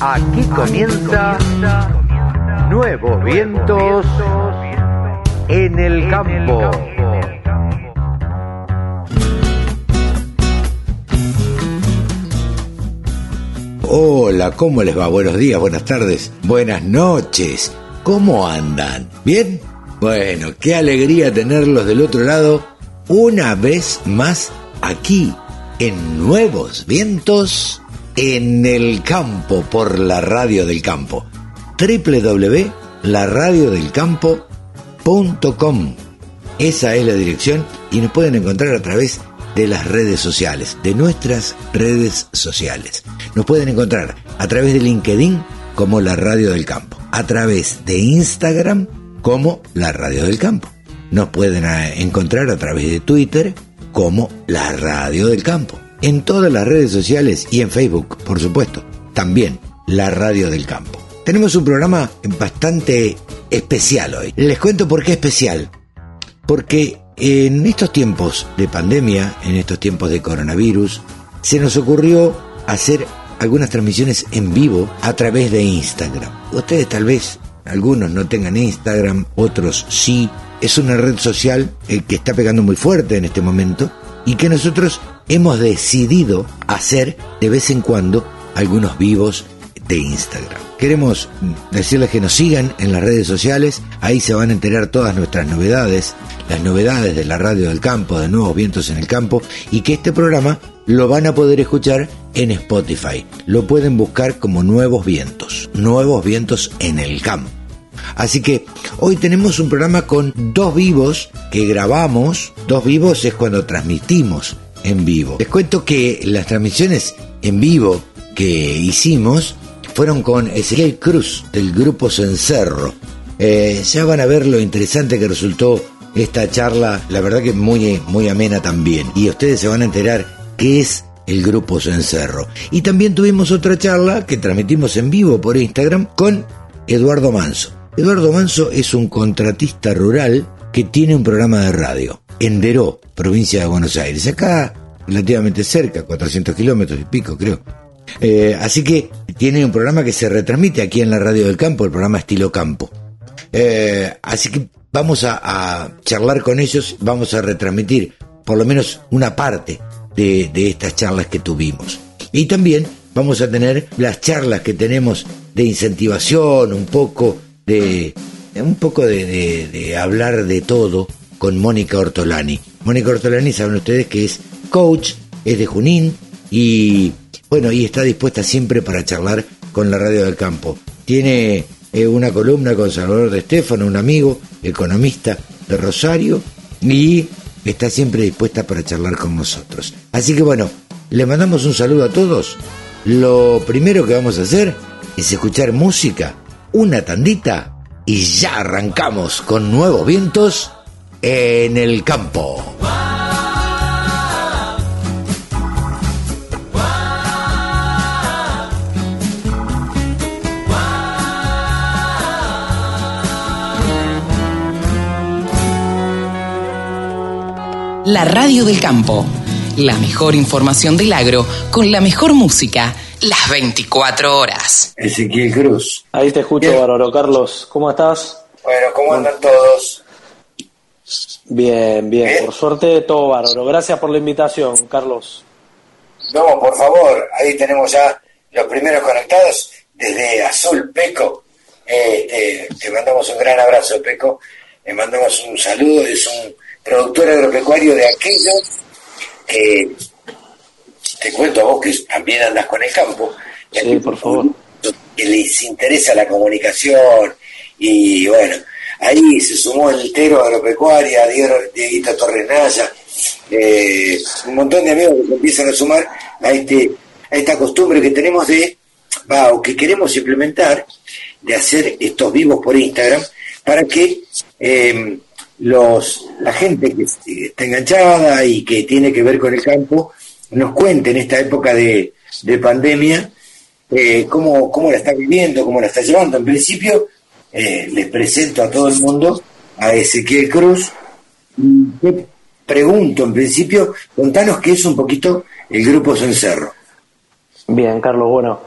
Aquí comienza Nuevos Vientos en el Campo. Hola, ¿cómo les va? Buenos días, buenas tardes, buenas noches. ¿Cómo andan? ¿Bien? Bueno, qué alegría tenerlos del otro lado una vez más aquí en Nuevos Vientos en el campo por la radio del campo. www.laradiodelcampo.com Esa es la dirección y nos pueden encontrar a través de las redes sociales, de nuestras redes sociales. Nos pueden encontrar a través de LinkedIn como la Radio del Campo, a través de Instagram como la Radio del Campo. Nos pueden eh, encontrar a través de Twitter como la Radio del Campo. En todas las redes sociales y en Facebook, por supuesto, también la Radio del Campo. Tenemos un programa bastante especial hoy. Les cuento por qué especial. Porque en estos tiempos de pandemia, en estos tiempos de coronavirus, se nos ocurrió hacer algunas transmisiones en vivo a través de Instagram. Ustedes tal vez, algunos no tengan Instagram, otros sí. Es una red social eh, que está pegando muy fuerte en este momento y que nosotros hemos decidido hacer de vez en cuando algunos vivos de Instagram. Queremos decirles que nos sigan en las redes sociales, ahí se van a enterar todas nuestras novedades, las novedades de la radio del campo, de nuevos vientos en el campo, y que este programa lo van a poder escuchar en Spotify. Lo pueden buscar como Nuevos Vientos, Nuevos Vientos en el campo. Así que hoy tenemos un programa con dos vivos que grabamos. Dos vivos es cuando transmitimos en vivo. Les cuento que las transmisiones en vivo que hicimos fueron con Ezequiel Cruz del grupo Cencerro. Eh, ya van a ver lo interesante que resultó esta charla, la verdad que muy, muy amena también. Y ustedes se van a enterar qué es el grupo Cencerro. Y también tuvimos otra charla que transmitimos en vivo por Instagram con Eduardo Manso. Eduardo Manso es un contratista rural que tiene un programa de radio en Deró, provincia de Buenos Aires. Acá relativamente cerca, 400 kilómetros y pico creo. Eh, así que tiene un programa que se retransmite aquí en la radio del campo, el programa Estilo Campo. Eh, así que vamos a, charlar con ellos, vamos a retransmitir por lo menos una parte de, estas charlas que tuvimos. Y también vamos a tener las charlas que tenemos de incentivación, un poco de, un poco de, hablar de todo con Mónica Ortolani. Mónica Ortolani, saben ustedes que es coach, es de Junín y bueno, y está dispuesta siempre para charlar con la radio del campo. Tiene eh, una columna con Salvador de Estefano, un amigo, economista de Rosario, y está siempre dispuesta para charlar con nosotros. Así que bueno, le mandamos un saludo a todos. Lo primero que vamos a hacer es escuchar música, una tandita, y ya arrancamos con nuevos vientos en el campo. La radio del campo. La mejor información del agro con la mejor música las 24 horas. Ezequiel Cruz. Ahí te escucho, Bárbaro. Carlos, ¿cómo estás? Bueno, ¿cómo andan todos? Bien, bien, por suerte todo bárbaro. Gracias por la invitación, Carlos. No, por favor, ahí tenemos ya los primeros conectados desde Azul Peco. Eh, te, mandamos un gran abrazo, Peco. Le mandamos un saludo, es un productor agropecuario de aquellos que te cuento a vos que también andas con el campo. Sí, por favor. Que les interesa la comunicación y bueno, ahí se sumó el Tero Agropecuaria, Dieguito Torres Naya, eh, un montón de amigos que se empiezan a sumar a este a esta costumbre que tenemos de, va, o que queremos implementar, de hacer estos vivos por Instagram, para que eh, los, la gente que está enganchada y que tiene que ver con el campo nos cuente en esta época de, de pandemia eh, cómo, cómo la está viviendo, cómo la está llevando. En principio, eh, les presento a todo el mundo a Ezequiel Cruz, que pregunto en principio, contanos qué es un poquito el Grupo Cencerro. Bien, Carlos, bueno,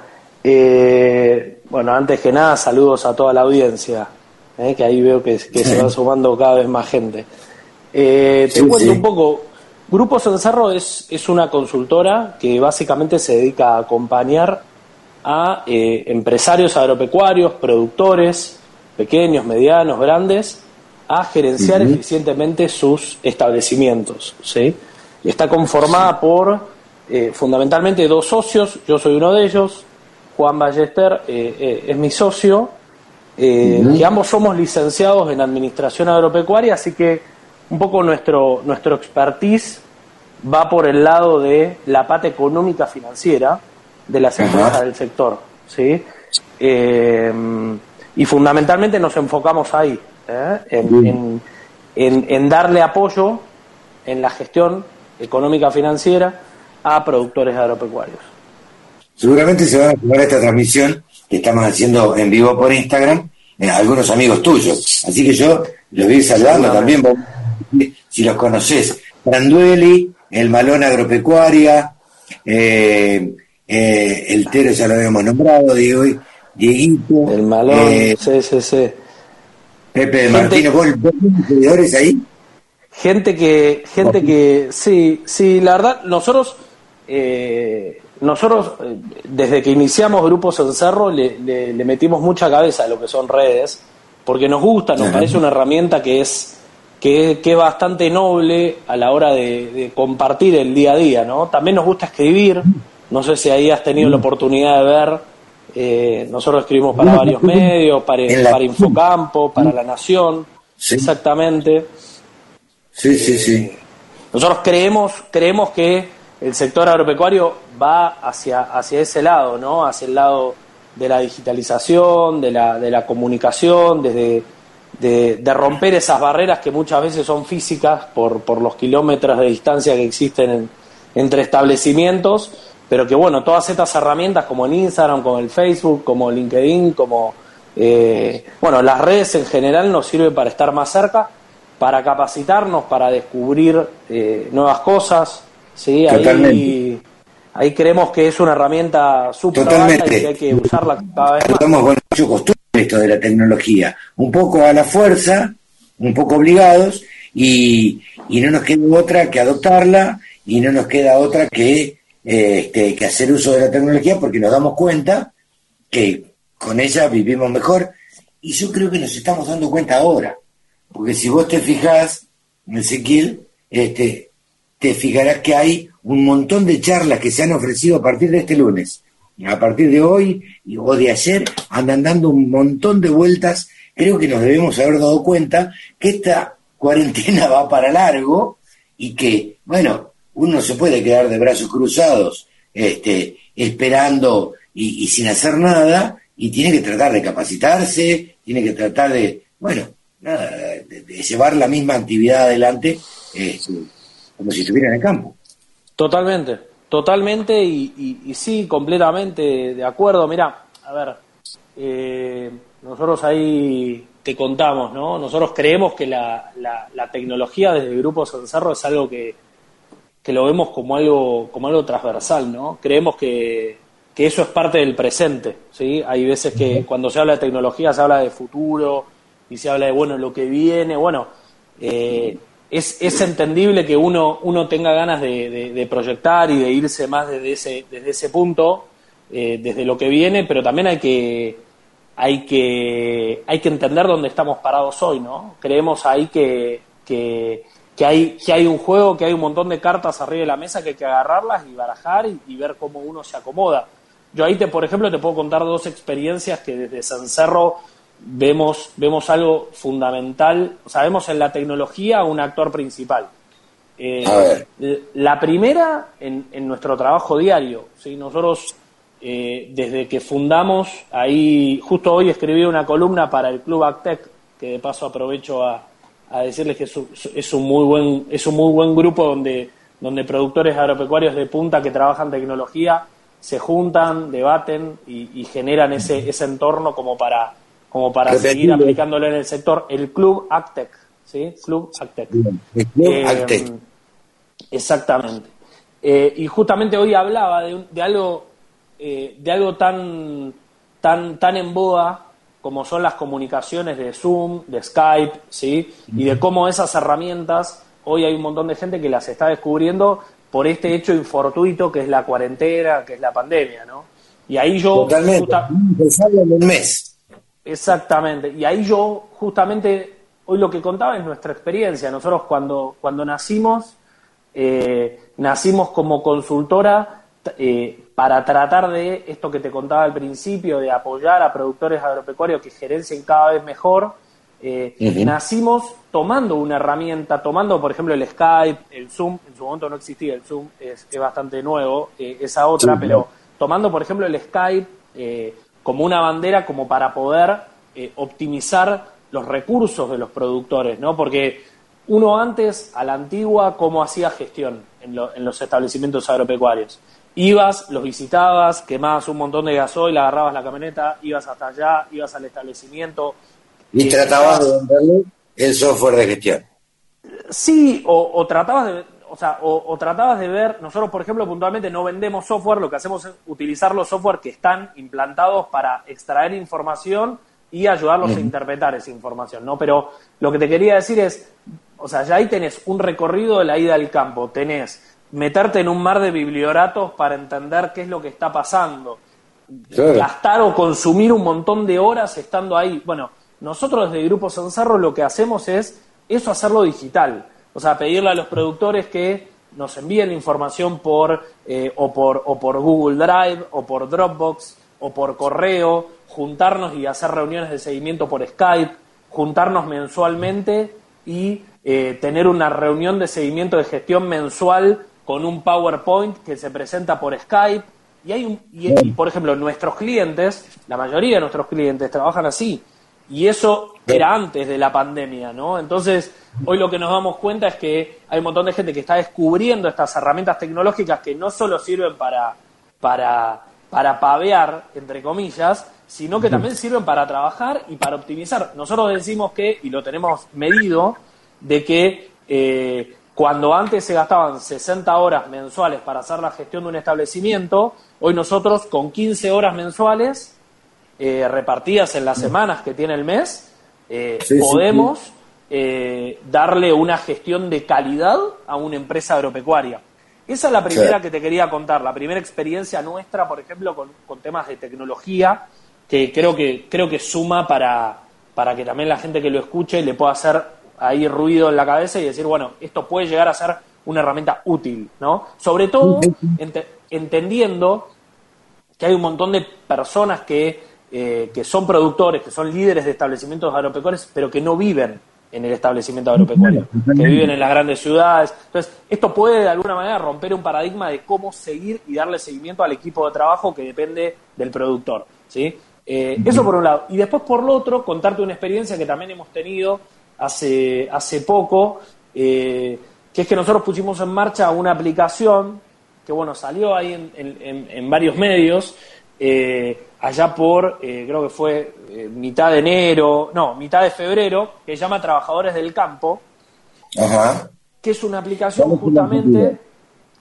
eh, bueno, antes que nada, saludos a toda la audiencia, eh, que ahí veo que, se va sumando cada vez más gente. Eh, te cuento un poco, Grupo Cencerro es, es una consultora que básicamente se dedica a acompañar a empresarios agropecuarios, productores, pequeños, medianos, grandes, a gerenciar eficientemente sus establecimientos. ¿sí? Está conformada por eh, fundamentalmente dos socios, yo soy uno de ellos, Juan Ballester eh, eh, es mi socio, y ambos somos licenciados en Administración Agropecuaria, así que un poco nuestro, nuestro expertise va por el lado de la pata económica financiera de las empresas del sector. ¿sí? y fundamentalmente nos enfocamos ahí. ¿eh? en, en, darle apoyo en la gestión económica financiera a productores agropecuarios. Seguramente se van a sumar a esta transmisión que estamos haciendo en vivo por Instagram eh, algunos amigos tuyos. Así que yo los voy saludando también, si los conoces. Brandueli, el Malón Agropecuaria, eh, el Tero ya lo habíamos nombrado, Diego, Dieguito. El Malón, sí, sí, sí. Pepe Martínez, ¿vos, seguidores ahí? Gente que, gente que, sí, sí, la verdad, nosotros, eh, nosotros eh, desde que iniciamos Grupos en Cerro le, le, metimos mucha cabeza a lo que son redes, porque nos gusta, nos parece una herramienta que es que, que, es bastante noble a la hora de, compartir el día a día, ¿no? También nos gusta escribir, no sé si ahí has tenido la oportunidad de ver eh, nosotros escribimos para varios medios, para, para Infocampo, para La Nación, exactamente. Sí, sí, sí. Eh, nosotros creemos, creemos que el sector agropecuario va hacia, hacia ese lado, ¿no? Hacia el lado de la digitalización, de la, de la comunicación, desde de, romper esas barreras que muchas veces son físicas por, por los kilómetros de distancia que existen entre establecimientos pero que bueno, todas estas herramientas como el Instagram, como el Facebook, como LinkedIn, como eh, bueno, las redes en general nos sirven para estar más cerca, para capacitarnos, para descubrir eh, nuevas cosas, ¿sí? Ahí, ahí creemos que es una herramienta súper y que hay que usarla cada vez más. Estamos con mucho costumbre esto de la tecnología, un poco a la fuerza, un poco obligados, y, y no nos queda otra que adoptarla, y no nos queda otra que este, que hacer uso de la tecnología porque nos damos cuenta que con ella vivimos mejor. Y yo creo que nos estamos dando cuenta ahora, porque si vos te fijás, Ezequiel, este, te fijarás que hay un montón de charlas que se han ofrecido a partir de este lunes, a partir de hoy o de ayer, andan dando un montón de vueltas, creo que nos debemos haber dado cuenta que esta cuarentena va para largo y que, bueno, uno se puede quedar de brazos cruzados, este, esperando y, sin hacer nada, y tiene que tratar de capacitarse, tiene que tratar de, bueno, nada, de, llevar la misma actividad adelante este, como si estuviera en el campo. Totalmente, totalmente y, sí, completamente de acuerdo. Mira, a ver, eh, nosotros ahí te contamos, ¿no? Nosotros creemos que la, la, tecnología desde el Grupo Sancerro es algo que, que lo vemos como algo, como algo transversal, ¿no? Creemos que, que eso es parte del presente, ¿sí? Hay veces que cuando se habla de tecnología se habla de futuro y se habla de, bueno, lo que viene, bueno, eh, es, es entendible que uno, uno tenga ganas de, proyectar y de irse más desde ese, desde ese punto, eh, desde lo que viene, pero también hay que, hay que, hay que entender dónde estamos parados hoy, ¿no? Creemos ahí que, que que hay, que hay un juego, que hay un montón de cartas arriba de la mesa que hay que agarrarlas y barajar y, ver cómo uno se acomoda. Yo ahí, te, por ejemplo, te puedo contar dos experiencias que desde San Cerro vemos, vemos algo fundamental, o sea, vemos en la tecnología un actor principal. Eh, la primera, en, nuestro trabajo diario, ¿sí? nosotros eh, desde que fundamos, ahí justo hoy escribí una columna para el Club Actec, que de paso aprovecho a, a decirles que es un, muy buen es un muy buen grupo donde donde productores agropecuarios de punta que trabajan tecnología se juntan, debaten y, generan ese, ese entorno como para como para seguir aplicándolo en el sector. El club Actec, ¿sí? Club Actec. Club Exactamente. y justamente hoy hablaba de, de algo, de algo tan, tan, tan en boda como son las comunicaciones de Zoom, de Skype, ¿sí? Y de cómo esas herramientas, hoy hay un montón de gente que las está descubriendo por este hecho infortuito que es la cuarentena, que es la pandemia, ¿no? Y ahí yo... Totalmente, en un mes. Exactamente, y ahí yo justamente, hoy lo que contaba es nuestra experiencia. Nosotros cuando, cuando nacimos, eh, nacimos como consultora eh, para tratar de esto que te contaba al principio, de apoyar a productores agropecuarios que gerencien cada vez mejor. Eh, nacimos tomando una herramienta, tomando por ejemplo el Skype, el Zoom, en su momento no existía el Zoom, es, bastante nuevo, eh, esa otra, pero tomando por ejemplo el Skype como una bandera como para poder optimizar los recursos de los productores, ¿no? Porque uno antes, a la antigua, ¿cómo hacía gestión en los establecimientos agropecuarios? Ibas, los visitabas, quemabas un montón de gasoil, agarrabas la camioneta, ibas hasta allá, ibas al establecimiento. Y eh, tratabas de venderle el software de gestión. Sí, o, tratabas de, o sea, o, tratabas de ver, nosotros por ejemplo puntualmente no vendemos software, lo que hacemos es utilizar los software que están implantados para extraer información y ayudarlos a interpretar esa información, ¿no? Pero lo que te quería decir es, o sea, ya ahí tenés un recorrido de la ida al campo, tenés meterte en un mar de biblioratos para entender qué es lo que está pasando. Gastar o consumir un montón de horas estando ahí. Bueno, nosotros desde Grupo Sanzarro lo que hacemos es eso hacerlo digital. O sea, pedirle a los productores que nos envíen información por, eh, o, por, o por Google Drive, o por Dropbox, o por correo, juntarnos y hacer reuniones de seguimiento por Skype, juntarnos mensualmente y eh, tener una reunión de seguimiento de gestión mensual con un PowerPoint que se presenta por Skype. Y hay un, y, por ejemplo, nuestros clientes, la mayoría de nuestros clientes trabajan así. Y eso era antes de la pandemia, ¿no? Entonces, hoy lo que nos damos cuenta es que hay un montón de gente que está descubriendo estas herramientas tecnológicas que no solo sirven para, para, para pavear, entre comillas, sino que también sirven para trabajar y para optimizar. Nosotros decimos que, y lo tenemos medido, de que eh, cuando antes se gastaban 60 horas mensuales para hacer la gestión de un establecimiento, hoy nosotros con 15 horas mensuales eh, repartidas en las semanas que tiene el mes, eh, podemos eh, darle una gestión de calidad a una empresa agropecuaria. Esa es la primera que te quería contar, la primera experiencia nuestra, por ejemplo, con, temas de tecnología, que creo que, creo que suma para, para que también la gente que lo escuche le pueda hacer ahí ruido en la cabeza y decir, bueno, esto puede llegar a ser una herramienta útil, ¿no? Sobre todo entendiendo que hay un montón de personas que, eh, que son productores, que son líderes de establecimientos agropecuarios, pero que no viven en el establecimiento agropecuario, que viven en las grandes ciudades. Entonces, esto puede de alguna manera romper un paradigma de cómo seguir y darle seguimiento al equipo de trabajo que depende del productor, ¿sí? Eh, eso por un lado. Y después, por lo otro, contarte una experiencia que también hemos tenido hace, hace poco, eh, que es que nosotros pusimos en marcha una aplicación que, bueno, salió ahí en, en, varios medios, eh, allá por, eh, creo que fue mitad de enero, no, mitad de febrero, que se llama Trabajadores del Campo, que es una aplicación justamente...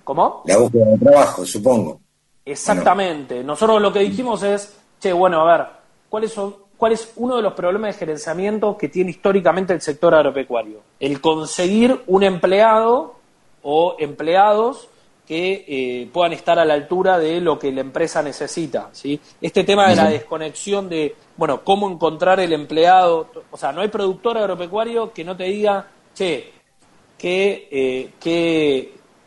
¿Cómo? La búsqueda de trabajo, supongo. Exactamente. Nosotros lo que dijimos es, che, bueno, a ver, ¿cuáles son cuál es uno de los problemas de gerenciamiento que tiene históricamente el sector agropecuario. El conseguir un empleado o empleados que eh, puedan estar a la altura de lo que la empresa necesita. ¿sí? Este tema de la desconexión de, bueno, cómo encontrar el empleado, o sea, no hay productor agropecuario que no te diga, che, qué, eh,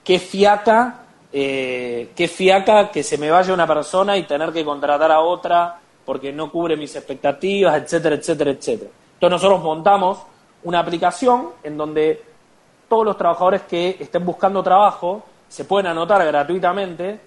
qué, fiaca, eh, qué fiaca que se me vaya una persona y tener que contratar a otra porque no cubre mis expectativas, etcétera, etcétera, etcétera. Entonces nosotros montamos una aplicación en donde todos los trabajadores que estén buscando trabajo se pueden anotar gratuitamente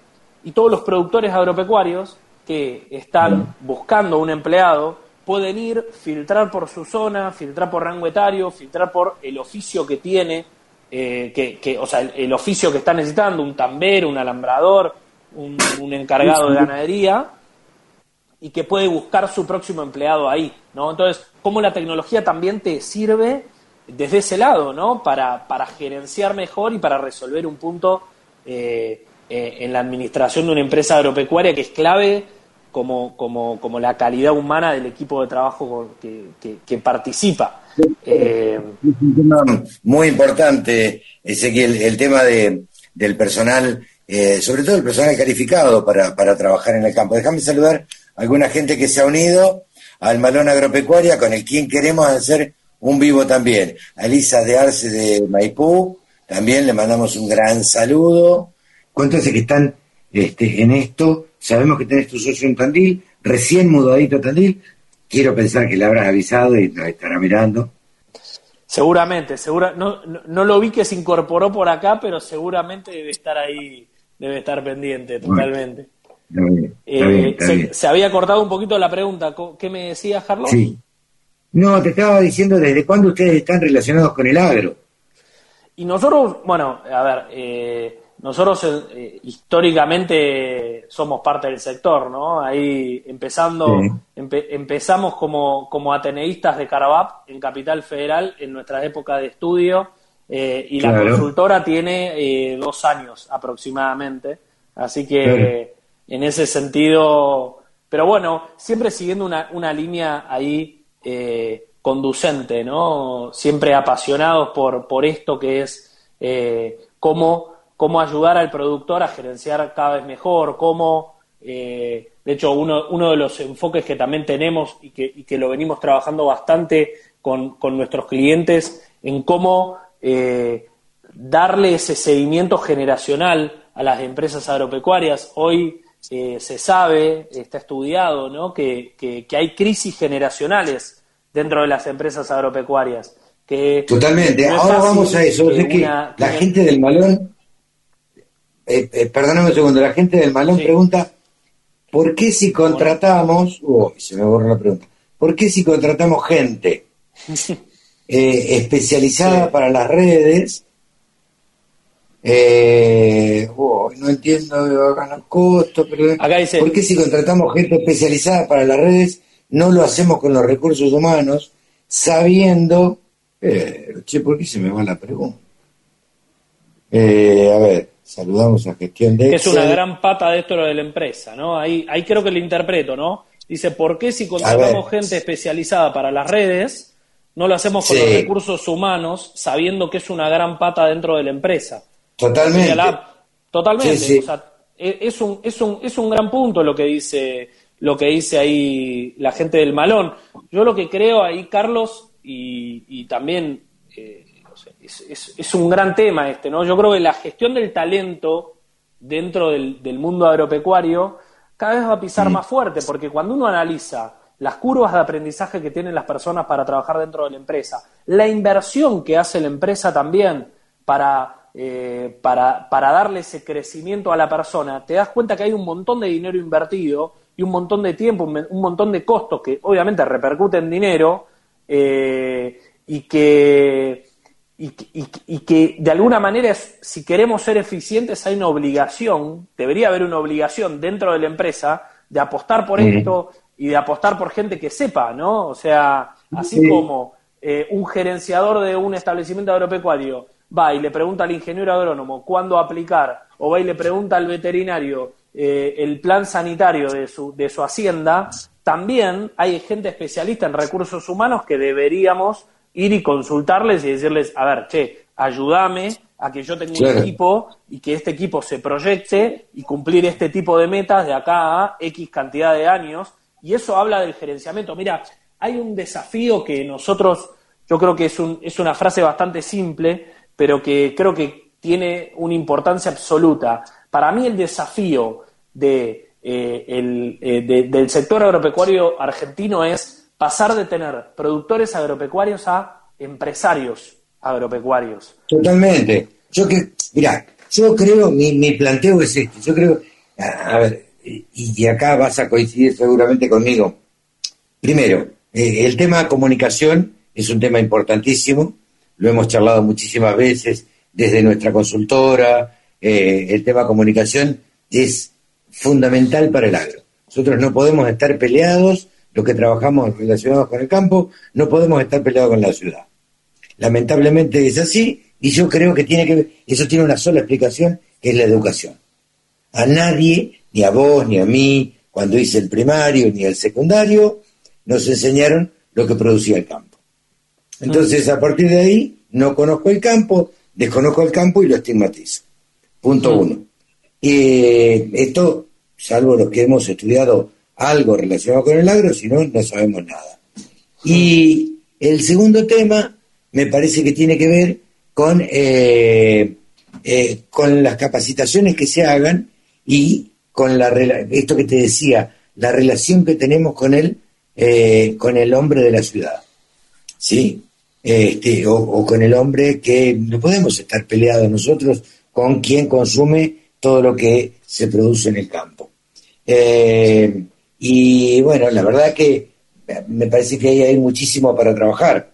y todos los productores agropecuarios que están buscando un empleado pueden ir, filtrar por su zona, filtrar por rango etario, filtrar por el oficio que tiene, eh, que, o sea, el, oficio que está necesitando, un tambero, un alambrador, un, un encargado de ganadería, y que puede buscar su próximo empleado ahí, ¿no? Entonces, cómo la tecnología también te sirve desde ese lado, ¿no? Para, para gerenciar mejor y para resolver un punto eh, eh, en la administración de una empresa agropecuaria que es clave como, como, como la calidad humana del equipo de trabajo que, que, participa. Eh, es un tema muy importante, Ezequiel, el tema de, del personal, sobre todo el personal calificado para, para trabajar en el campo. Déjame saludar a alguna gente que se ha unido al Malón Agropecuaria, con el quien queremos hacer un vivo también. A Elisa de Arce de Maipú, también le mandamos un gran saludo. ¿Cuántos hace que están este, en esto? Sabemos que tenés tu socio en Tandil, recién mudadito a Tandil. Quiero pensar que le habrás avisado y nos estará mirando. Seguramente, segura, no, no, lo vi que se incorporó por acá, pero seguramente debe estar ahí, debe estar pendiente totalmente. Eh, se, había cortado un poquito la pregunta. ¿Qué me decías, Carlos? Sí. No, te estaba diciendo desde cuándo ustedes están relacionados con el agro. Y nosotros, bueno, a ver, eh, nosotros eh, históricamente somos parte del sector, ¿no? Ahí empezando, empezamos como, como ateneístas de Carabap en Capital Federal en nuestra época de estudio y la consultora tiene dos años aproximadamente, así que en ese sentido, pero bueno, siempre siguiendo una, una línea ahí eh, conducente, ¿no? Siempre apasionados por, por esto que es eh, cómo, cómo ayudar al productor a gerenciar cada vez mejor, cómo, eh, de hecho, uno, uno de los enfoques que también tenemos y que, que lo venimos trabajando bastante con, con nuestros clientes en cómo darle ese seguimiento generacional a las empresas agropecuarias. Hoy eh, se sabe, está estudiado, ¿no? que, que, hay crisis generacionales dentro de las empresas agropecuarias. Que Totalmente. Ahora vamos a eso. que la gente del malón, eh, eh, perdóname un segundo, la gente del malón pregunta, ¿por qué si contratamos, se me borra la pregunta, ¿por qué si contratamos gente especializada para las redes, eh, oh, no entiendo los costos, pero ¿por qué si contratamos gente especializada para las redes no lo hacemos con los recursos humanos sabiendo... Eh, che, ¿por qué se me va la pregunta? Eh, a ver, saludamos a gestión de... Es una gran pata de esto de la empresa, ¿no? Ahí, ahí creo que lo interpreto, ¿no? Dice, ¿por qué si contratamos gente especializada para las redes, no lo hacemos con los recursos humanos, sabiendo que es una gran pata dentro de la empresa? Totalmente. totalmente. E, es, un, es, un, es un gran punto lo que dice lo que dice ahí la gente del malón. Yo lo que creo ahí, Carlos, y, también eh, es, un gran tema este, ¿no? Yo creo que la gestión del talento dentro del, mundo agropecuario cada vez va a pisar más fuerte, porque cuando uno analiza las curvas de aprendizaje que tienen las personas para trabajar dentro de la empresa, la inversión que hace la empresa también para eh, para, para darle ese crecimiento a la persona, te das cuenta que hay un montón de dinero invertido y un montón de tiempo, un montón de costos que obviamente repercuten en dinero eh, y, que, y, que de alguna manera, si queremos ser eficientes, hay una obligación, debería haber una obligación dentro de la empresa de apostar por esto y de apostar por gente que sepa, ¿no? O sea, así como eh, un gerenciador de un establecimiento agropecuario va y le pregunta al ingeniero agrónomo cuándo aplicar, o va y le pregunta al veterinario eh, el plan sanitario de su, de su hacienda, también hay gente especialista en recursos humanos que deberíamos ir y consultarles y decirles, a ver, che, ayúdame a que yo tenga un equipo y que este equipo se proyecte y cumplir este tipo de metas de acá a X cantidad de años. Y eso habla del gerenciamiento. Mira, hay un desafío que nosotros, yo creo que es, un, es una frase bastante simple, pero que creo que tiene una importancia absoluta. Para mí el desafío de, eh, eh, del sector agropecuario argentino es pasar de tener productores agropecuarios a empresarios agropecuarios. Totalmente. Yo que, mira, yo creo, mi, mi planteo es este, yo creo, a, ver, y, acá vas a coincidir seguramente conmigo. Primero, eh, el tema comunicación es un tema importantísimo lo hemos charlado muchísimas veces desde nuestra consultora, eh, el tema comunicación es fundamental para el agro. Nosotros no podemos estar peleados, los que trabajamos relacionados con el campo, no podemos estar peleados con la ciudad. lamentablemente es así, y yo creo que tiene que eso tiene una sola explicación, que es la educación. A nadie, ni a vos, ni a mí, cuando hice el primario, ni el secundario, nos enseñaron lo que producía el campo. Entonces, a partir de ahí, no conozco el campo, desconozco el campo y lo estigmatizo. Punto uno. Y esto, salvo los que hemos estudiado algo relacionado con el agro, si no, no sabemos nada. Y el segundo tema me parece que tiene que ver con, eh, eh, con las capacitaciones que se hagan y con la esto que te decía, la relación que tenemos con él, eh, con el hombre de la ciudad. ¿Sí? Este, o, con el hombre que no podemos estar peleados nosotros con quien consume todo lo que se produce en el campo. y bueno, la verdad que me parece que ahí hay muchísimo para trabajar.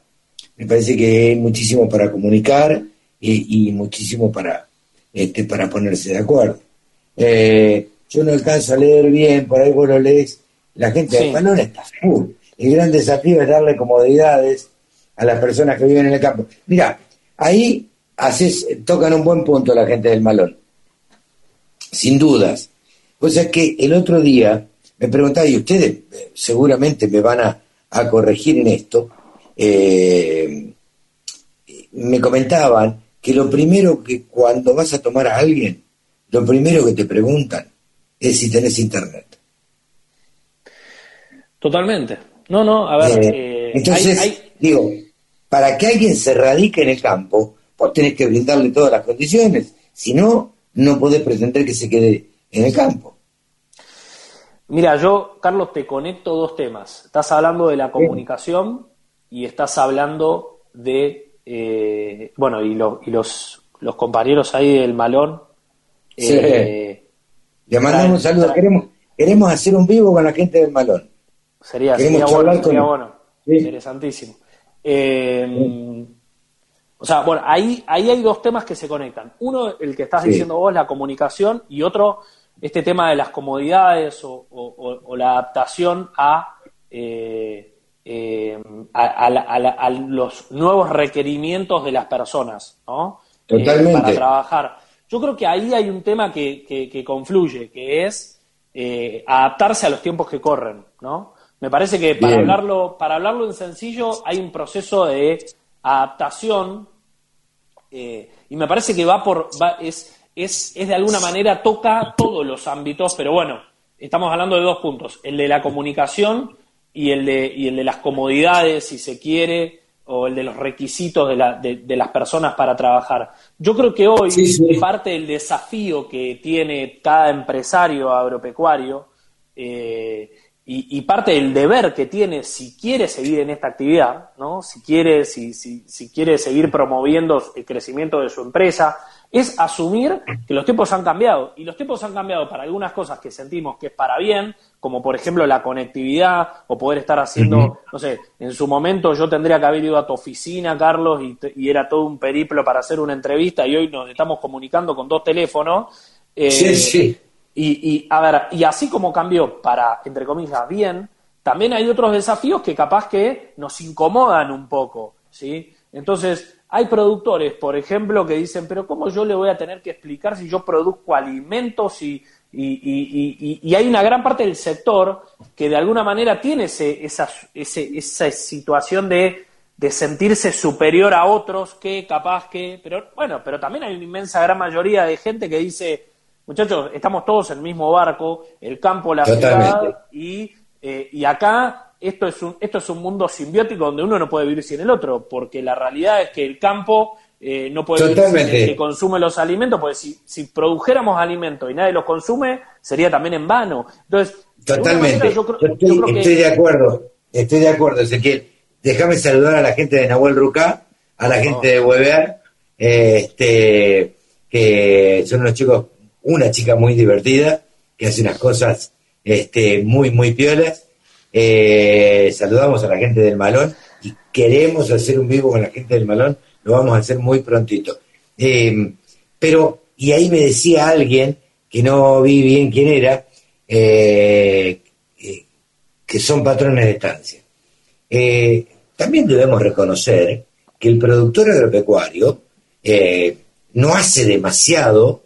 Me parece que hay muchísimo para comunicar y, muchísimo para, este, para ponerse de acuerdo. Eh, yo no alcanzo a leer bien, por ahí vos lo lees. La gente del balón está full. El gran desafío es darle comodidades a las personas que viven en el campo. Mira, ahí haces, tocan un buen punto la gente del malón. Sin dudas. Pues es que el otro día me preguntaba, y ustedes eh, seguramente me van a, corregir en esto, eh, me comentaban que lo primero que cuando vas a tomar a alguien, lo primero que te preguntan es si tenés internet. Totalmente. No, no, a ver. Eh, entonces, digo, para que alguien se radique en el campo, vos tenés que brindarle todas las condiciones. Si no, no podés pretender que se quede en el campo. Mira, yo, Carlos, te conecto dos temas. Estás hablando de la comunicación y estás hablando de, eh, bueno, y, y los, los, compañeros ahí del malón. Sí. Eh, Le mandamos un saludo. Queremos, queremos hacer un vivo con la gente del malón. Sería, sería bueno, sería bueno. Interesantísimo. Eh, o sea, bueno, ahí, ahí hay dos temas que se conectan. Uno, el que estás diciendo vos, la comunicación, y otro, este tema de las comodidades o, la adaptación a, eh, eh, a, los nuevos requerimientos de las personas, ¿no? Eh, Totalmente. para trabajar. Yo creo que ahí hay un tema que, confluye, que es adaptarse a los tiempos que corren, ¿no? Me parece que para hablarlo, para hablarlo en sencillo, hay un proceso de adaptación y me parece que va por va, es es, de alguna manera toca todos los ámbitos, pero bueno, estamos hablando de dos puntos, el de la comunicación y el de, y el de las comodidades, si se quiere, o el de los requisitos de, la, de, las personas para trabajar. Yo creo que hoy parte del desafío que tiene cada empresario agropecuario eh, y, parte del deber que tiene si quiere seguir en esta actividad, ¿no? si, quiere, si, si, si quiere seguir promoviendo el crecimiento de su empresa, es asumir que los tiempos han cambiado. Y los tiempos han cambiado para algunas cosas que sentimos que es para bien, como por ejemplo la conectividad o poder estar haciendo, no sé, en su momento yo tendría que haber ido a tu oficina, Carlos, y, era todo un periplo para hacer una entrevista y hoy nos estamos comunicando con dos teléfonos. Eh, sí, sí. Y, y, a ver, y así como cambió para, entre comillas, bien, también hay otros desafíos que capaz que nos incomodan un poco, ¿sí? Entonces, hay productores, por ejemplo, que dicen, pero ¿cómo yo le voy a tener que explicar si yo produzco alimentos y, y, hay una gran parte del sector que de alguna manera tiene ese, esa, esa situación de, de, sentirse superior a otros que capaz que, pero bueno, pero también hay una inmensa gran mayoría de gente que dice, muchachos, estamos todos en el mismo barco, el campo, la ciudad, y, eh, y acá esto es un, esto es un mundo simbiótico donde uno no puede vivir sin el otro, porque la realidad es que el campo eh, no puede vivir sin el que consume los alimentos, porque si, si produjéramos alimentos y nadie los consume, sería también en vano. Entonces, Totalmente. yo, estoy, de acuerdo, estoy de acuerdo, Ezequiel. Déjame saludar a la gente de Nahuel Rucá, a la gente de Weber, este, que son unos chicos, una chica muy divertida, que hace unas cosas este, muy, muy piolas eh, saludamos a la gente del Malón y queremos hacer un vivo con la gente del Malón, lo vamos a hacer muy prontito. Eh, pero, y ahí me decía alguien, que no vi bien quién era, eh, que son patrones de estancia. también debemos reconocer que el productor agropecuario eh, no hace demasiado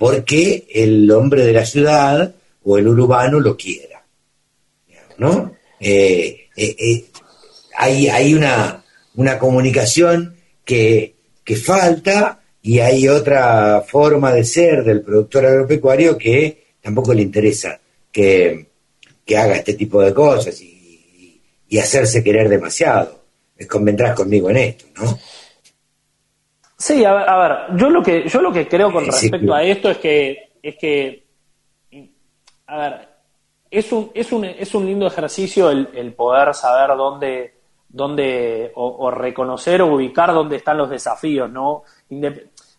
porque el hombre de la ciudad o el urbano lo quiera. ¿No? Eh, eh, hay, hay una, una comunicación que, que falta y hay otra forma de ser del productor agropecuario que tampoco le interesa que, que haga este tipo de cosas y, hacerse querer demasiado. Convendrás conmigo en esto, ¿no? Sí, a ver, yo lo que yo lo que creo con respecto a esto es que es que a ver, es un es un es un lindo ejercicio el, poder saber dónde dónde o, reconocer o ubicar dónde están los desafíos, ¿no? o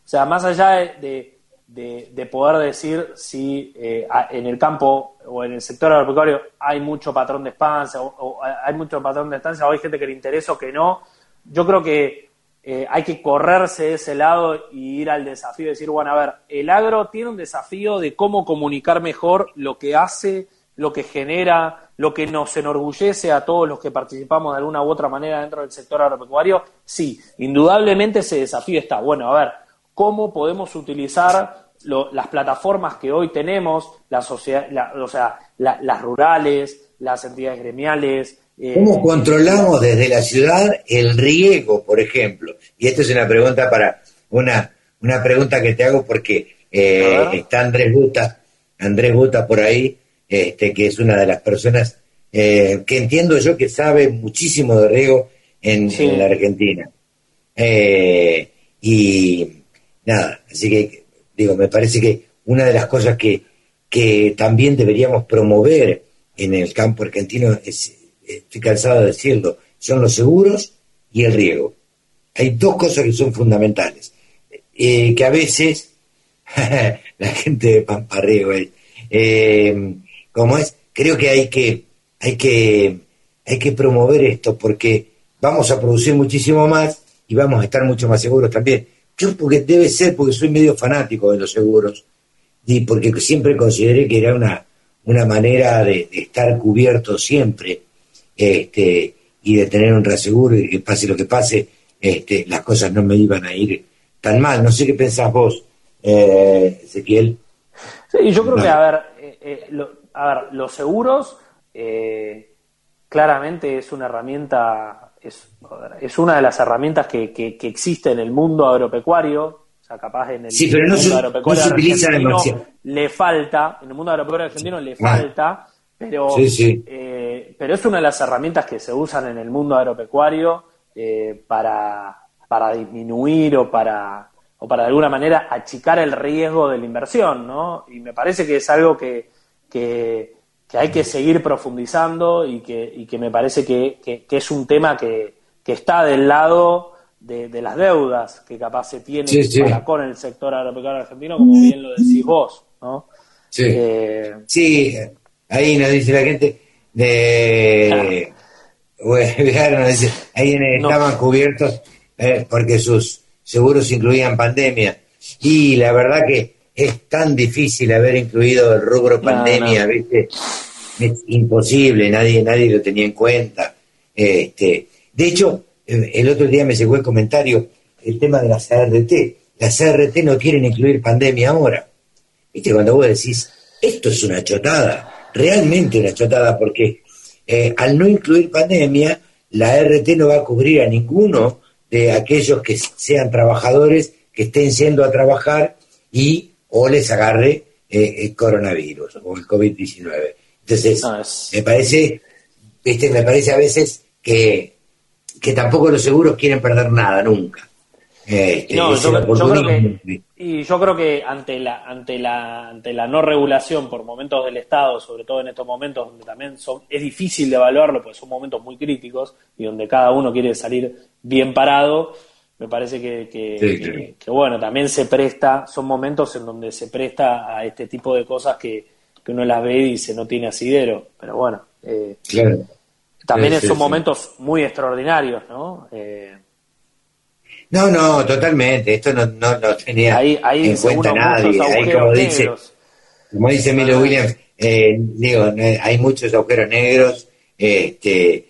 sea, más allá de de, poder decir si eh, en el campo o en el sector agropecuario hay mucho patrón de estancia o, hay mucho patrón de estancia o hay gente que le interesa o que no. Yo creo que eh, hay que correrse de ese lado y ir al desafío de decir, bueno, a ver, el agro tiene un desafío de cómo comunicar mejor lo que hace, lo que genera, lo que nos enorgullece a todos los que participamos de alguna u otra manera dentro del sector agropecuario. Sí, indudablemente ese desafío está. Bueno, a ver, cómo podemos utilizar las plataformas que hoy tenemos, la sociedad, o sea, las rurales, las entidades gremiales. Eh, ¿Cómo controlamos desde la ciudad el riego, por ejemplo? Y esta es una pregunta para una, una pregunta que te hago porque eh, está Andrés Guta, Andrés Guta por ahí, este, que es una de las personas eh, que entiendo yo que sabe muchísimo de riego en, en la Argentina. y nada, así que digo, me parece que una de las cosas que, que también deberíamos promover en el campo argentino, es, estoy cansado de decirlo, son los seguros y el riego. Hay dos cosas que son fundamentales, eh, que a veces la gente de Pamparrego, eh, eh, como es, creo que hay que, hay que, hay que promover esto porque vamos a producir muchísimo más y vamos a estar mucho más seguros también. Yo porque debe ser porque soy medio fanático de los seguros y porque siempre consideré que era una, una manera de, estar cubierto siempre este, y de tener un reaseguro y que pase lo que pase, este, las cosas no me iban a ir tan mal. No sé qué pensás vos, eh, Ezequiel. Sí, yo creo que, a ver, eh, eh, a ver, los seguros claramente es una herramienta es, es una de las herramientas que, que, existe en el mundo agropecuario, o sea, capaz en el mundo agropecuario argentino le falta, en el mundo agropecuario argentino le falta, pero, eh, pero es una de las herramientas que se usan en el mundo agropecuario eh, para, para disminuir o para o para de alguna manera achicar el riesgo de la inversión, ¿no? Y me parece que es algo que, que que hay que seguir profundizando y que, y que me parece que, que, es un tema que, que está del lado de, de, las deudas que capaz se tiene Para con el sector agropecuario argentino, como bien lo decís vos, ¿no? Sí, eh, sí ahí nos dice la gente de... bueno, ahí estaban cubiertos eh, porque sus seguros incluían pandemia. Y la verdad que es tan difícil haber incluido el rubro pandemia, ¿viste? Es imposible, nadie, nadie lo tenía en cuenta. Este, de hecho, el otro día me llegó el comentario, el tema de la CRT. La CRT no quieren incluir pandemia ahora. ¿Viste? Cuando vos decís, esto es una chotada, realmente una chotada, porque eh, al no incluir pandemia, la RT no va a cubrir a ninguno de aquellos que sean trabajadores que estén yendo a trabajar y o les agarre eh, el coronavirus o el COVID-19. Entonces, me parece, viste, me parece a veces que, que tampoco los seguros quieren perder nada nunca. No, yo, creo que, y yo creo que ante la, ante la, ante la no regulación por momentos del Estado, sobre todo en estos momentos donde también son, es difícil de evaluarlo, porque son momentos muy críticos y donde cada uno quiere salir bien parado, me parece que, que, bueno, también se presta, son momentos en donde se presta a este tipo de cosas que, uno las ve y dice no tiene asidero, pero bueno, eh, también son momentos muy extraordinarios, ¿no? Eh, no, no, totalmente, esto no, no, tenía en cuenta nadie, ahí como dice, como dice Milo Williams, eh, digo, hay muchos agujeros negros, este,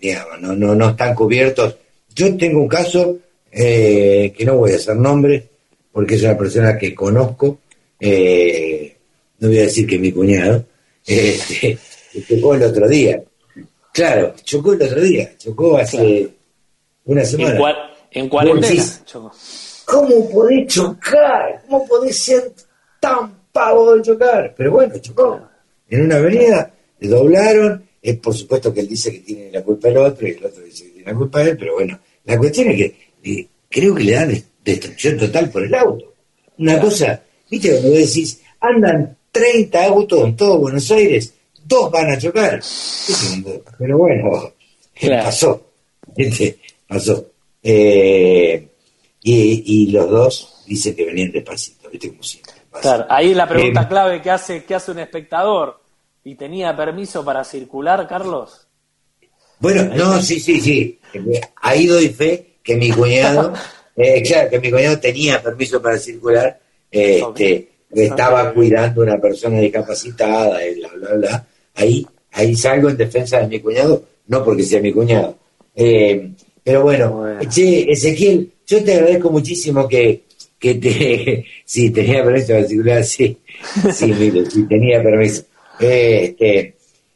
digamos, no, no, no están cubiertos. Yo tengo un caso eh, que no voy a hacer nombre, porque es una persona que conozco, eh, no voy a decir que es mi cuñado, este, chocó el otro día. Claro, chocó el otro día, chocó hace una semana. En, cual, en cuarentena. ¿Cómo podés chocar? ¿Cómo podés ser tan pavo de chocar? Pero bueno, chocó. En una avenida, le doblaron, es por supuesto que él dice que tiene la culpa el otro y el otro dice que tiene la culpa él, pero bueno, la cuestión es que eh, creo que le dan destrucción total por el auto. Una cosa, viste, cuando decís, andan 30 autos en todo Buenos Aires, dos van a chocar. Pero bueno, pasó, pasó. Eh, y, los dos dicen que venían despacito, ¿viste? Como siempre. Claro, ahí la pregunta eh, clave que hace, que hace un espectador. ¿Y tenía permiso para circular, Carlos? Bueno, no, sí, sí, sí. Ahí doy fe que mi cuñado, eh, claro, que mi cuñado tenía permiso para circular, este, estaba cuidando a una persona discapacitada, y bla, bla, bla. Ahí, ahí salgo en defensa de mi cuñado, no porque sea mi cuñado. Eh, pero bueno, che, Ezequiel, yo te agradezco muchísimo que, que te... sí, tenía permiso para circular, sí, sí, mire, sí, tenía permiso. Este,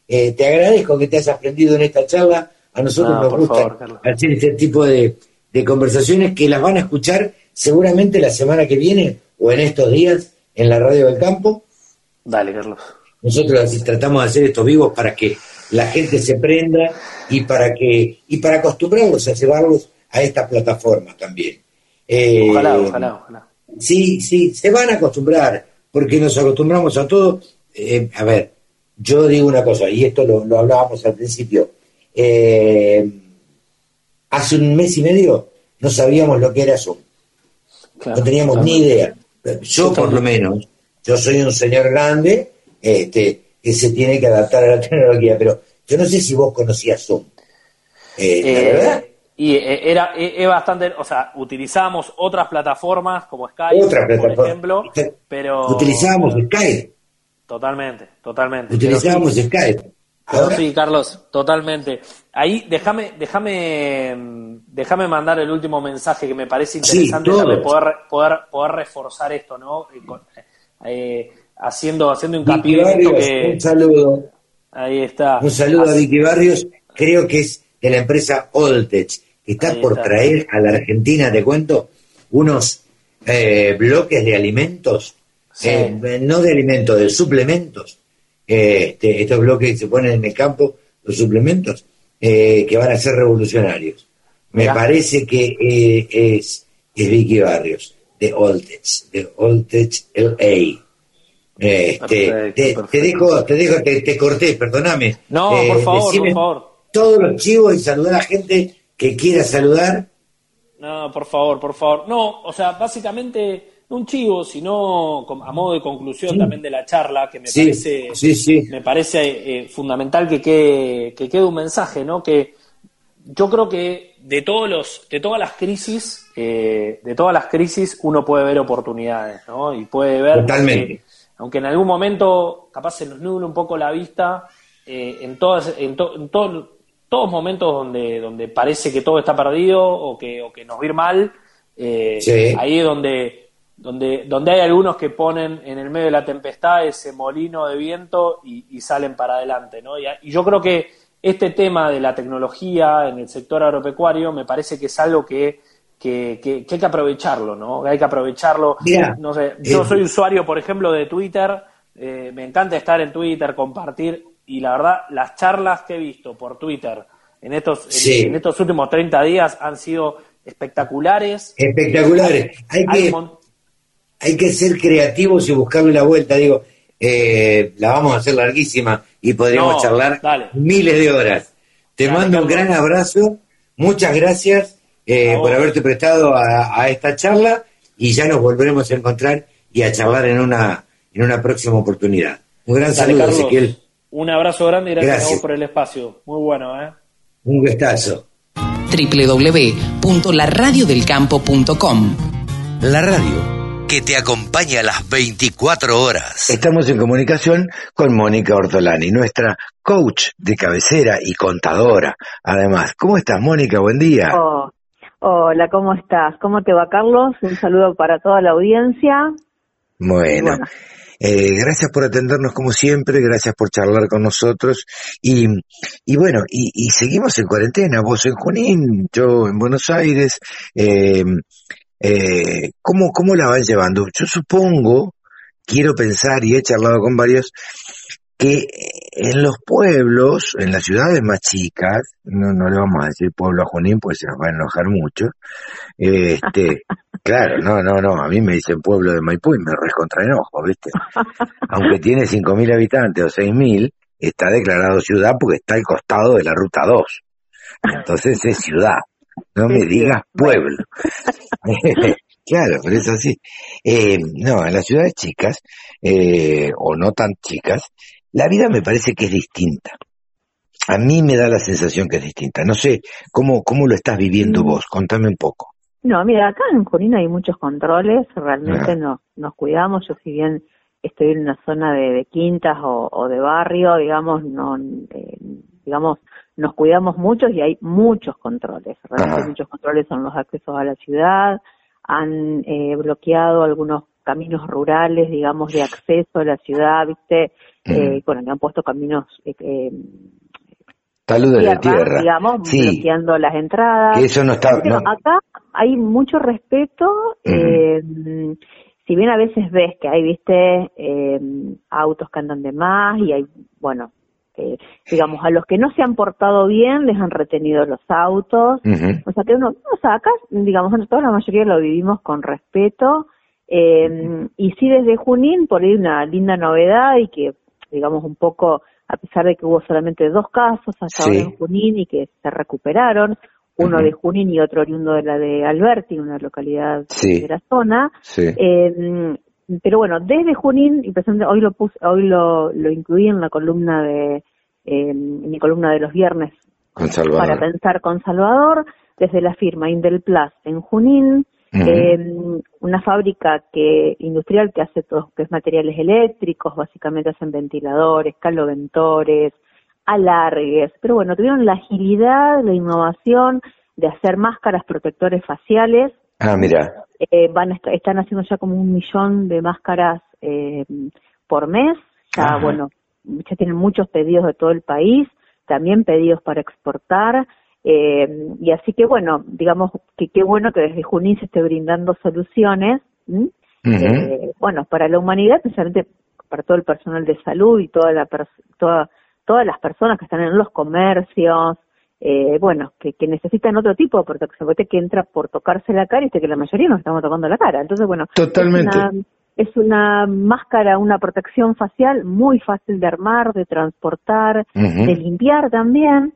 eh, te agradezco que te has aprendido en esta charla. A nosotros nos gusta hacer este tipo de, conversaciones que las van a escuchar seguramente la semana que viene o en estos días en la radio del campo. Dale, Carlos. Nosotros tratamos de hacer estos vivos para que la gente se prenda y para que y para acostumbrarlos a llevarlos a esta plataforma también. Eh, ojalá, ojalá, ojalá. Sí, sí, se van a acostumbrar, porque nos acostumbramos a todo. Eh, a ver, yo digo una cosa, y esto lo, hablábamos al principio. Eh, hace un mes y medio no sabíamos lo que era Zoom. no teníamos ni idea. Yo, por lo menos, yo soy un señor grande este, que se tiene que adaptar a la tecnología, pero yo no sé si vos conocías Zoom. Eh, verdad. Y era es bastante, o sea, utilizábamos otras plataformas como Skype, por ejemplo, pero utilizábamos Skype Totalmente, totalmente. Utilizábamos Skype. Sí, Carlos, totalmente. Ahí déjame, déjame, déjame mandar el último mensaje que me parece interesante poder, poder, poder reforzar esto, ¿no? Eh, haciendo, haciendo hincapié en esto que. Un saludo. Ahí está. Un saludo a Vicky Barrios, creo que es de la empresa Oltech, que está por traer a la Argentina, te cuento, unos eh, bloques de alimentos eh, no de alimentos, de suplementos. Este, estos bloques que se ponen en el campo, los suplementos, eh, que van a ser revolucionarios. Me parece que eh, es, es, Vicky Barrios, de Oltech, de Oltech LA. Este, te, dejo, te dejo, te, corté, perdóname. No, por favor, por favor. Todos los chivos y saludar a gente que quiera saludar. No, por favor, por favor. No, o sea, básicamente un chivo, sino a modo de conclusión también de la charla, que me parece, Me parece eh, fundamental que quede, que quede un mensaje, ¿no? Que yo creo que de todos los, de todas las crisis, eh, de todas las crisis uno puede ver oportunidades, ¿no? Y puede ver Totalmente. Aunque en algún momento capaz se nos nuble un poco la vista, eh, en todas, en, en todos momentos donde, donde parece que todo está perdido o que, o que nos va a ir mal, ahí es donde donde, donde hay algunos que ponen en el medio de la tempestad ese molino de viento y, salen para adelante. ¿no? Y, yo creo que este tema de la tecnología en el sector agropecuario me parece que es algo que, que, que, hay que aprovecharlo, ¿no? hay que aprovecharlo. no sé, yo eh, soy usuario, por ejemplo, de Twitter, eh, me encanta estar en Twitter, compartir, y la verdad, las charlas que he visto por Twitter en estos, en, estos últimos 30 días han sido espectaculares. Espectaculares. Hay, que hay que ser creativos y buscarle la vuelta. Digo, eh, la vamos a hacer larguísima y podríamos charlar miles de horas. Te mando un gran abrazo, muchas gracias eh, por haberte prestado a, esta charla y ya nos volveremos a encontrar y a charlar en una, en una próxima oportunidad. Un gran saludo, Ezequiel. Un abrazo grande y gracias, por el espacio. Muy bueno, ¿eh? Un gustazo. www.laradiodelcampo.com La radio que te acompaña las 24 horas. Estamos en comunicación con Mónica Ortolani, nuestra coach de cabecera y contadora. Además, ¿cómo estás, Mónica? Buen día. Oh, Hola, ¿cómo estás? ¿Cómo te va, Carlos? Un saludo para toda la audiencia. Bueno, eh, gracias por atendernos como siempre, gracias por charlar con nosotros y, y bueno, y, seguimos en cuarentena, vos en Junín, yo en Buenos Aires, eh, eh, ¿cómo, ¿cómo la van llevando? Yo supongo, quiero pensar y he charlado con varios, que en los pueblos, en las ciudades más chicas, no, no le vamos a decir pueblo a Junín porque se nos va a enojar mucho, este, claro, no, no, no, a mí me dicen pueblo de Maipú y me recontra enojo, ¿viste? Aunque tiene 5.000 habitantes o 6.000, está declarado ciudad porque está al costado de la ruta 2. Entonces es ciudad, no me digas pueblo. Claro, pero es así. Eh, no, en las ciudades chicas, eh, o no tan chicas, la vida me parece que es distinta. A mí me da la sensación que es distinta. No sé, ¿cómo, cómo lo estás viviendo mm. vos? Contame un poco. No, mira, acá en Junín hay muchos controles, realmente nos, nos cuidamos. Yo si bien estoy en una zona de, quintas o, de barrio, digamos, no, eh, digamos, nos cuidamos mucho y hay muchos controles. Realmente muchos controles son los accesos a la ciudad, han eh, bloqueado algunos caminos rurales, digamos, de acceso a la ciudad, ¿viste? Eh, bueno, han puesto caminos eh, eh de tierra, digamos, bloqueando las entradas. Eso no está. Acá hay mucho respeto. eh, si bien a veces ves que hay, viste, eh, autos que andan de más y hay, bueno, eh, digamos, a los que no se han portado bien les han retenido los autos. O sea, que uno, o sea, acá, digamos, nosotros la mayoría lo vivimos con respeto. Eh, y sí, desde Junín, por ahí una linda novedad y que, digamos, un poco, a pesar de que hubo solamente dos casos hasta ahora en Junín y que se recuperaron, uno de Junín y otro oriundo de la de Alberti, una localidad de la zona. Eh, pero bueno, desde Junín, y hoy lo puse, hoy lo, lo incluí en la columna de, eh, en mi columna de los viernes para pensar con Salvador, desde la firma Indelplast en Junín, eh, una fábrica que industrial que hace todo, que es materiales eléctricos, básicamente hacen ventiladores, caloventores, alargues, pero bueno, tuvieron la agilidad, la innovación de hacer máscaras protectores faciales. Ah, mira. Eh, van están haciendo ya como un millón de máscaras eh, por mes. Ya, bueno, ya tienen muchos pedidos de todo el país, también pedidos para exportar. Eh, y así que bueno, digamos que qué bueno que desde Junín se esté brindando soluciones, eh, bueno, para la humanidad, especialmente para todo el personal de salud y toda la toda, todas las personas que están en los comercios, eh, bueno, que, que, necesitan otro tipo de protección, que entra por tocarse la cara y que la mayoría nos estamos tocando la cara. Entonces, bueno, Totalmente. Es, una, máscara, una protección facial muy fácil de armar, de transportar, de limpiar también.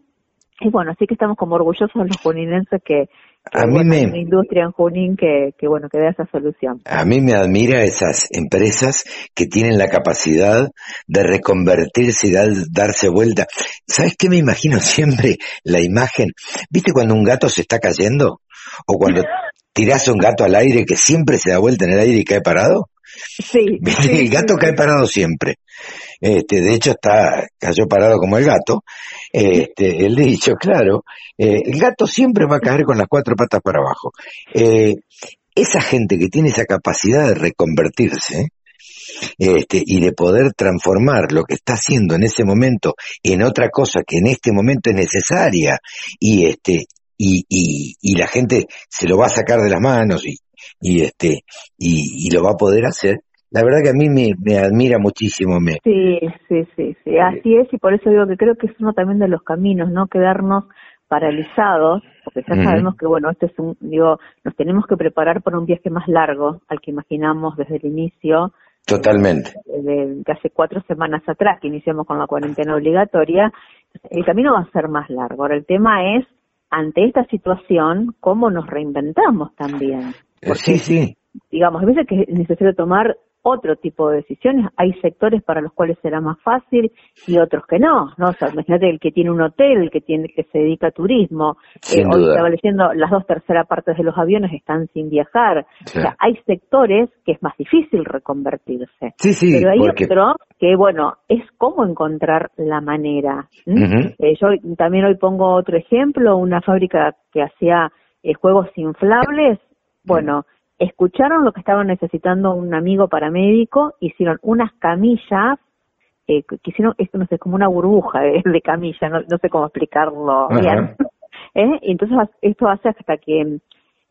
Y bueno, así que estamos como orgullosos los juninenses que, a mí me, una industria en Junín que, que, bueno, que da esa solución. A mí me admira esas empresas que tienen la capacidad de reconvertirse y darse vuelta. ¿Sabes qué me imagino siempre? La imagen. ¿Viste cuando un gato se está cayendo? O cuando tirás un gato al aire que siempre se da vuelta en el aire y cae parado. Sí. el gato cae parado siempre. Este, de hecho está, cayó parado como el gato, este, el dicho, claro, eh, el gato siempre va a caer con las cuatro patas para abajo. Eh, esa gente que tiene esa capacidad de reconvertirse, este, y de poder transformar lo que está haciendo en ese momento en otra cosa que en este momento es necesaria y este y, y, y la gente se lo va a sacar de las manos y, y este y, y lo va a poder hacer la verdad que a mí me, me admira muchísimo. Me... Sí, sí, sí, sí, así es y por eso digo que creo que es uno también de los caminos, no quedarnos paralizados, porque ya sabemos que, bueno, este es un, digo, nos tenemos que preparar para un viaje más largo al que imaginamos desde el inicio. Totalmente. De, hace cuatro semanas atrás que iniciamos con la cuarentena obligatoria, el camino va a ser más largo. Ahora, el tema es, ante esta situación, cómo nos reinventamos también. Sí, sí. Digamos, a veces que es necesario tomar otro tipo de decisiones. Hay sectores para los cuales será más fácil y otros que no, ¿no? O sea, imagínate el que tiene un hotel, el que tiene que se dedica a turismo. Eh, hoy estaba leyendo, las dos terceras partes de los aviones están sin viajar. O sea, hay sectores que es más difícil reconvertirse. Sí, sí, Pero hay otro que, bueno, es cómo encontrar la manera. Eh, yo también hoy pongo otro ejemplo, una fábrica que hacía eh, juegos inflables, bueno, escucharon lo que estaba necesitando un amigo paramédico, hicieron unas camillas, eh, que hicieron, esto no sé, como una burbuja de, de camilla, no, no sé cómo explicarlo Ajá. bien. ¿Eh? Y entonces esto hace hasta que,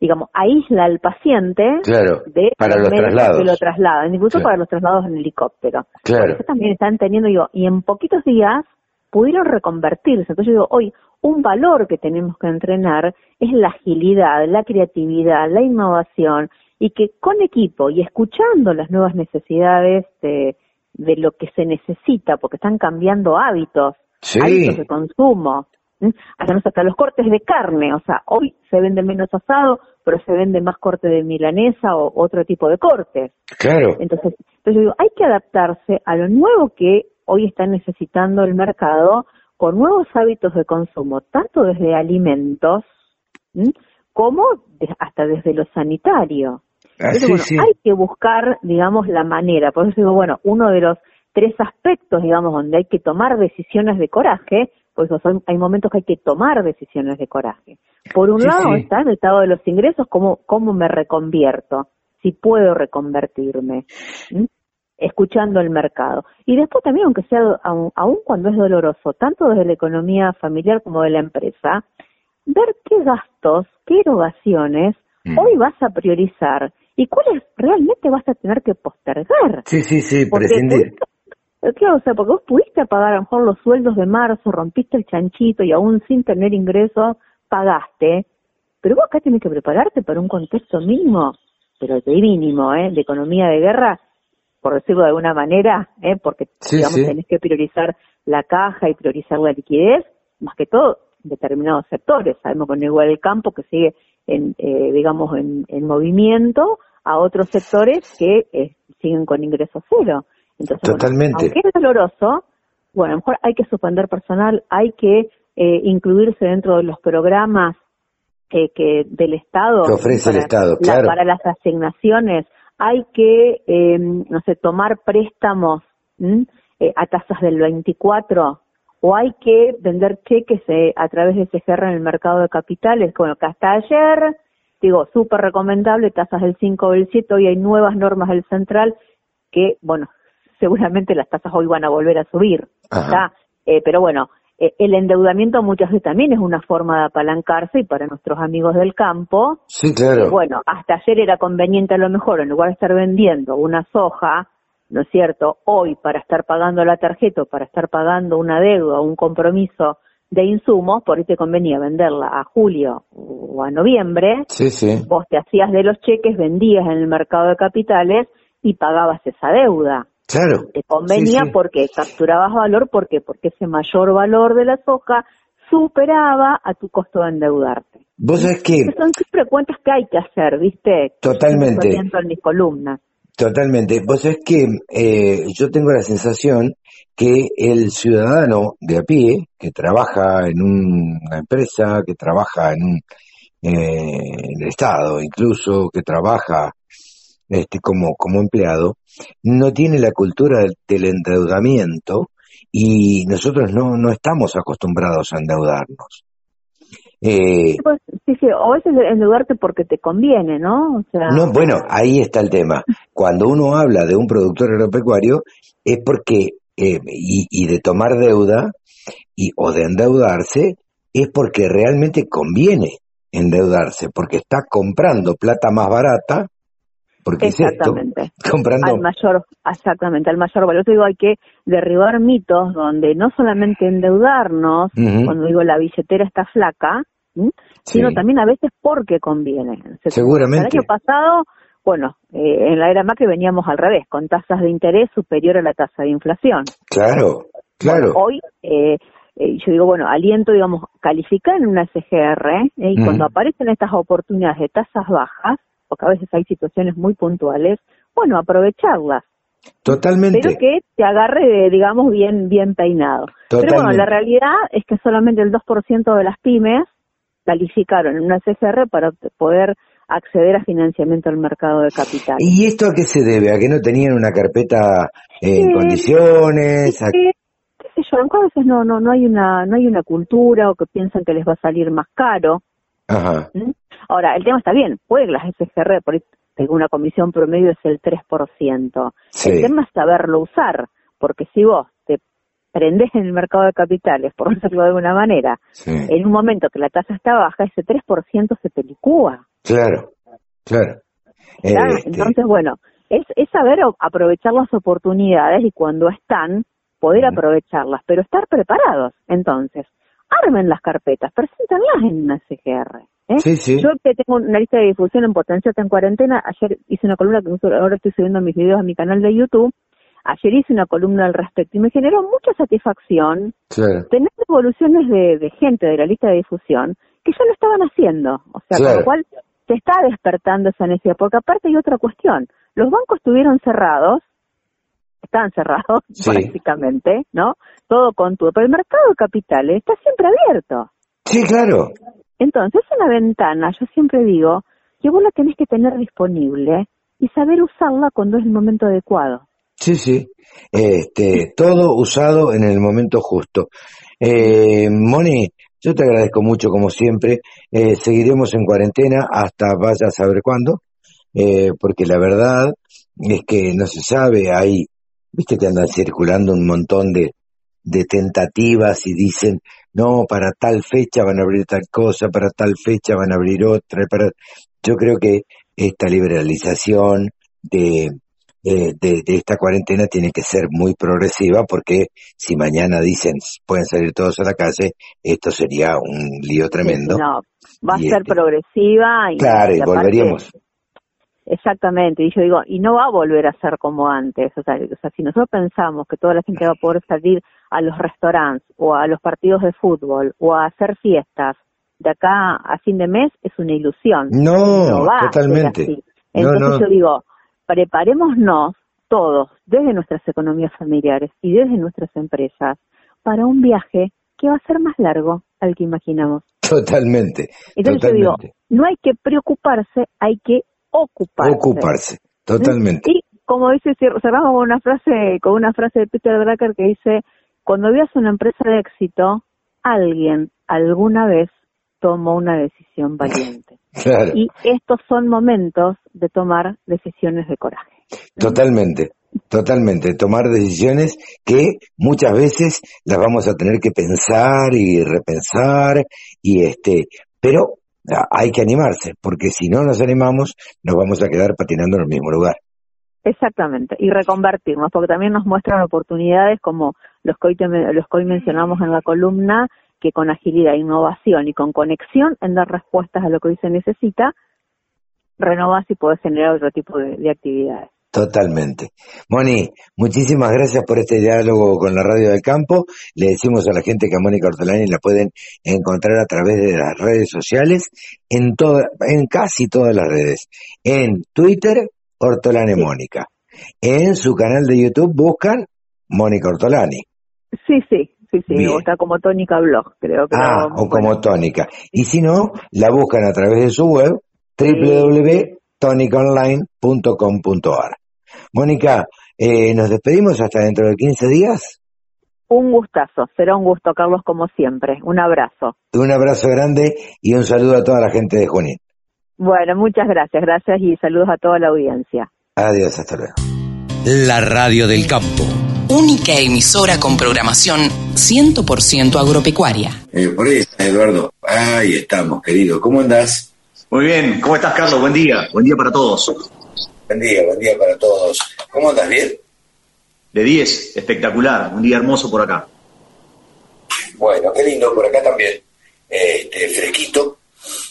digamos, aísla al paciente Claro, de para los traslados. que lo trasladan, incluso Claro. para los traslados en helicóptero. Claro. Por eso también están teniendo, digo, y en poquitos días pudieron reconvertirse. Entonces yo digo, hoy un valor que tenemos que entrenar es la agilidad, la creatividad, la innovación, y que con equipo y escuchando las nuevas necesidades de, de lo que se necesita, porque están cambiando hábitos, Sí. hábitos de consumo. sé, hasta los cortes de carne, o sea, hoy se vende menos asado, pero se vende más corte de milanesa o otro tipo de cortes. Claro. Entonces, entonces yo digo, hay que adaptarse a lo nuevo que hoy está necesitando el mercado con nuevos hábitos de consumo, tanto desde alimentos ¿m? como de- hasta desde lo sanitario. Ah, Entonces, sí, bueno, sí. hay que buscar, digamos, la manera. Por eso digo, bueno, uno de los tres aspectos, digamos, donde hay que tomar decisiones de coraje, pues son- hay momentos que hay que tomar decisiones de coraje. Por un Sí, lado está el estado de los ingresos, cómo, cómo me reconvierto, si puedo reconvertirme, ¿m? Escuchando el mercado. Y después también, aunque sea, aun, aun cuando es doloroso, tanto desde la economía familiar como de la empresa, ver qué gastos, qué erogaciones Mm. hoy vas a priorizar y cuáles realmente vas a tener que postergar. Sí, sí, sí, Porque prescindir. pudiste- claro, o sea, porque vos pudiste pagar a lo mejor los sueldos de marzo, rompiste el chanchito y aún sin tener ingresos pagaste, pero vos acá tenés que prepararte para un contexto mínimo, pero de mínimo, ¿eh? De economía de guerra, por decirlo de alguna manera, ¿eh? Porque, Sí, digamos, sí. tenés que priorizar la caja y priorizar la liquidez, más que todo en determinados sectores. Sabemos con igual el campo que sigue en, eh, digamos, en, en movimiento a otros sectores que eh, siguen con ingreso cero. Entonces, bueno, Totalmente. aunque es doloroso, bueno, a lo mejor hay que suspender personal, hay que eh, incluirse dentro de los programas que, que del Estado Que ofrece el Estado, la- claro. para las asignaciones, hay que, eh, no sé, tomar préstamos. Eh, a tasas del 24 o hay que vender cheques eh, a través de CGR en el mercado de capitales, bueno, que hasta ayer, digo, súper recomendable, tasas del 5 o del 7, hoy hay nuevas normas del central que, bueno, seguramente las tasas hoy van a volver a subir. ¿está? Eh, pero bueno, eh, el endeudamiento muchas veces también es una forma de apalancarse y para nuestros amigos del campo, Sí, claro. bueno, hasta ayer era conveniente a lo mejor, en lugar de estar vendiendo una soja, ¿no es cierto? Hoy, para estar pagando la tarjeta o para estar pagando una deuda o un compromiso de insumos, por ahí te convenía venderla a julio o a noviembre, Sí, sí. vos te hacías de los cheques, vendías en el mercado de capitales y pagabas esa deuda. Claro. Te convenía Sí, sí. porque capturabas valor, ¿por qué? Porque ese mayor valor de la soja superaba a tu costo de endeudarte. Vos sabés que Son siempre cuentas que hay que hacer, ¿viste? Totalmente. En mis columnas. Totalmente. Vos sabés que eh, yo tengo la sensación que el ciudadano de a pie, que trabaja en un- una empresa, que trabaja en un eh, en el Estado, incluso que trabaja este, como, como empleado, no tiene la cultura del, del endeudamiento y nosotros no, no estamos acostumbrados a endeudarnos. Eh, Sí, pues, sí, sí, o veces endeudarte porque te conviene, ¿no? O sea, No, bueno, ahí está el tema. Cuando uno habla de un productor agropecuario es porque, eh, y, y de tomar deuda, y, o de endeudarse, es porque realmente conviene endeudarse, porque está comprando plata más barata, porque es esto, exactamente. comprando... Al mayor, exactamente, al mayor valor. Yo digo, hay que derribar mitos donde no solamente endeudarnos, cuando digo la billetera está flaca, sino también a veces porque conviene. Se- Seguramente. El año pasado, bueno, eh, en la era Macri veníamos al revés, con tasas de interés superior a la tasa de inflación. Claro, claro. Hoy, eh, eh, yo digo, bueno, aliento, digamos, calificar en una SGR, eh, y cuando aparecen estas oportunidades de tasas bajas, porque a veces hay situaciones muy puntuales, bueno, aprovecharlas, Totalmente. pero que te agarre, digamos, bien, bien peinado. Pero bueno, Totalmente. la realidad es que solamente el 2% de las pymes calificaron en una SGR para poder acceder a financiamiento al mercado de capitales. ¿Y esto a qué se debe? ¿A que no tenían una carpeta eh, en condiciones? ¿A- qué sé yo, a veces no, no, no hay una, no hay una cultura o que piensan que les va a salir más caro. Ajá. ¿Mm? Ahora, el tema está bien, puede que las SGR, por una comisión promedio, es el 3%. Sí. El tema es saberlo usar, porque si vos te prendés en el mercado de capitales, por decirlo de alguna manera, Sí. en un momento que la tasa está baja, ese 3% se te licúa. Claro, claro. ¿tá? Este, Entonces, bueno, es, es saber aprovechar las oportunidades y cuando están, poder aprovecharlas, pero estar preparados. Entonces, armen las carpetas, preséntanlas en una CGR. ¿eh? Sí, sí. Yo que tengo una lista de difusión en Potenciate en Cuarentena, ayer hice una columna que ahora estoy subiendo mis videos a mi canal de YouTube, ayer hice una columna al respecto y me generó mucha satisfacción tener devoluciones de, de gente de la lista de difusión que ya lo estaban haciendo. O sea, con lo cual se está despertando esa necesidad. Porque aparte hay otra cuestión. Los bancos estuvieron cerrados, están cerrados Sí. prácticamente, ¿no? Todo con todo. Pero el mercado de capitales está siempre abierto. Sí, claro. Entonces, es una ventana, yo siempre digo, que vos la tenés que tener disponible y saber usarla cuando es el momento adecuado. Sí, sí. Este, todo usado en el momento justo. Eh, Moni, yo te agradezco mucho como siempre. Eh, seguiremos en cuarentena hasta vaya a saber cuándo, eh, porque la verdad es que no se sabe, hay, viste que andan circulando un montón de, de tentativas y dicen, no, para tal fecha van a abrir tal cosa, para tal fecha van a abrir otra, para... yo creo que esta liberalización de, eh, de, de esta cuarentena tiene que ser muy progresiva porque si mañana dicen pueden salir todos a la calle, esto sería un lío tremendo. No, va a Y ser este- progresiva y, Claro, y volveríamos. Exactamente, y yo digo, y no va a volver a ser como antes, o sea, o sea, si nosotros pensamos que toda la gente va a poder salir a los restaurantes o a los partidos de fútbol o a hacer fiestas de acá a fin de mes, es una ilusión. No, va a ser totalmente. así. Entonces no. yo digo, preparémonos todos, desde nuestras economías familiares y desde nuestras empresas, para un viaje que va a ser más largo al que imaginamos. Totalmente. Entonces yo digo, no hay que preocuparse, hay que ocuparse. Ocuparse. Totalmente. Y como dice, cer- cerramos con una frase, con una frase de Peter Drucker que dice, cuando veas una empresa de éxito, alguien alguna vez tomó una decisión valiente. Claro. Y estos son momentos de tomar decisiones de coraje. Totalmente, totalmente. Tomar decisiones que muchas veces las vamos a tener que pensar y repensar y este, pero hay que animarse, porque si no nos animamos, nos vamos a quedar patinando en el mismo lugar. Exactamente, y reconvertirnos, porque también nos muestran oportunidades como los que hoy, te- los que hoy mencionamos en la columna, que con agilidad, innovación y con conexión en dar respuestas a lo que hoy se necesita, renovás y podés generar otro tipo de actividades. Totalmente. Moni, muchísimas gracias por este diálogo con la Radio del Campo. Le decimos a la gente que a Mónica Ortolani la pueden encontrar a través de las redes sociales, en toda, en casi todas las redes. En Twitter, Ortolani Mónica. En su canal de YouTube buscan Mónica Ortolani. Sí, sí, sí, sí, Bien. o está como Tónica Blog, creo que. Ah, o como tónica. Y si no, la buscan a través de su web, www.tonicaonline.com.ar. Mónica, eh, nos despedimos hasta dentro de 15 días. Un gustazo, será un gusto, Carlos, como siempre. Un abrazo. Un abrazo grande y un saludo a toda la gente de Junín. Bueno, muchas gracias, gracias y saludos a toda la audiencia. Adiós, hasta luego. La radio del campo. Única emisora con programación 100% agropecuaria. Eh, por ahí está Eduardo. Ahí estamos, querido. ¿Cómo andás? Muy bien, ¿cómo estás, Carlos? Buen día, buen día para todos. Buen día, buen día para todos. ¿Cómo andas? ¿Bien? De 10, espectacular, un día hermoso por acá. Bueno, qué lindo, por acá también. Este, fresquito.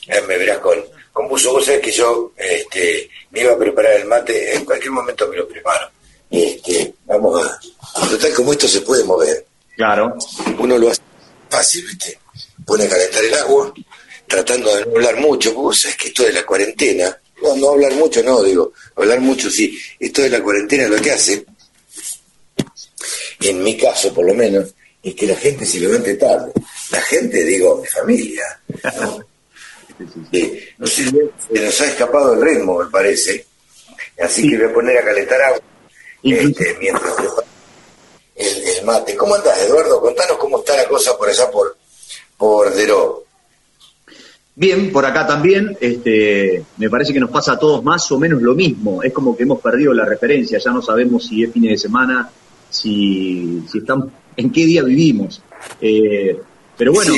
Eh, me verás con, con buzo. Vos sabés que yo este, me iba a preparar el mate, en cualquier momento me lo preparo. Este, vamos a. Total, como esto se puede mover, Claro, uno lo hace fácil, ¿viste? Pone a calentar el agua, tratando de no hablar mucho, vos sabés que esto de la cuarentena, no, no hablar mucho, no, digo, hablar mucho sí, esto de la cuarentena lo que hace, en mi caso por lo menos, es que la gente se levante tarde. La gente, digo, mi familia, ¿no? No sé, se nos ha escapado el ritmo, me parece. Así que voy a poner a calentar agua este, mientras el, el mate. ¿Cómo andás, Eduardo? Contanos cómo está la cosa por allá por, por Deró. Bien, por acá también, este, me parece que nos pasa a todos más o menos lo mismo. Es como que hemos perdido la referencia, ya no sabemos si es fin de semana, si, si estamos, en qué día vivimos. Eh, pero bueno,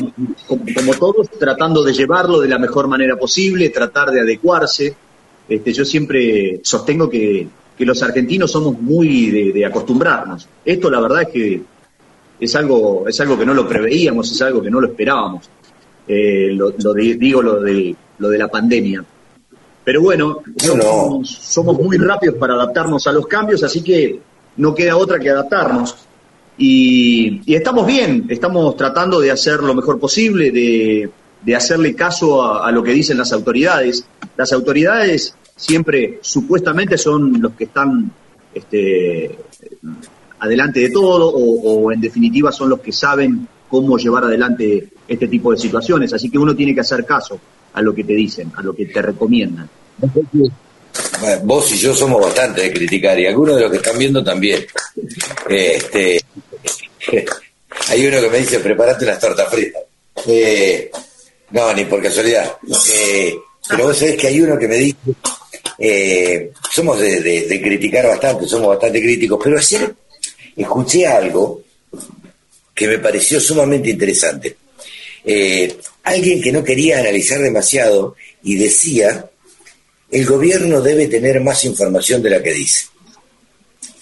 como, como, todos, tratando de llevarlo de la mejor manera posible, tratar de adecuarse. Este, yo siempre sostengo que, que los argentinos somos muy de, de, acostumbrarnos. Esto la verdad es que es algo, es algo que no lo preveíamos, es algo que no lo esperábamos. Eh, lo, lo de, digo lo de, lo de la pandemia. Pero bueno, somos, somos muy rápidos para adaptarnos a los cambios, así que no queda otra que adaptarnos. Y, y, estamos bien, estamos tratando de hacer lo mejor posible, de, de hacerle caso a, a, lo que dicen las autoridades. Las autoridades siempre supuestamente son los que están este, adelante de todo o, o, en definitiva son los que saben cómo llevar adelante este tipo de situaciones. Así que uno tiene que hacer caso a lo que te dicen, a lo que te recomiendan. Vos y yo somos bastante de criticar y algunos de los que están viendo también. Este, hay uno que me dice, prepárate las tortas fritas. Eh, no, ni por casualidad. Eh, pero vos sabés que hay uno que me dice, eh, somos de, de, de, criticar bastante, somos bastante críticos, pero ayer escuché algo que me pareció sumamente interesante. Eh, alguien que no quería analizar demasiado y decía, el gobierno debe tener más información de la que dice.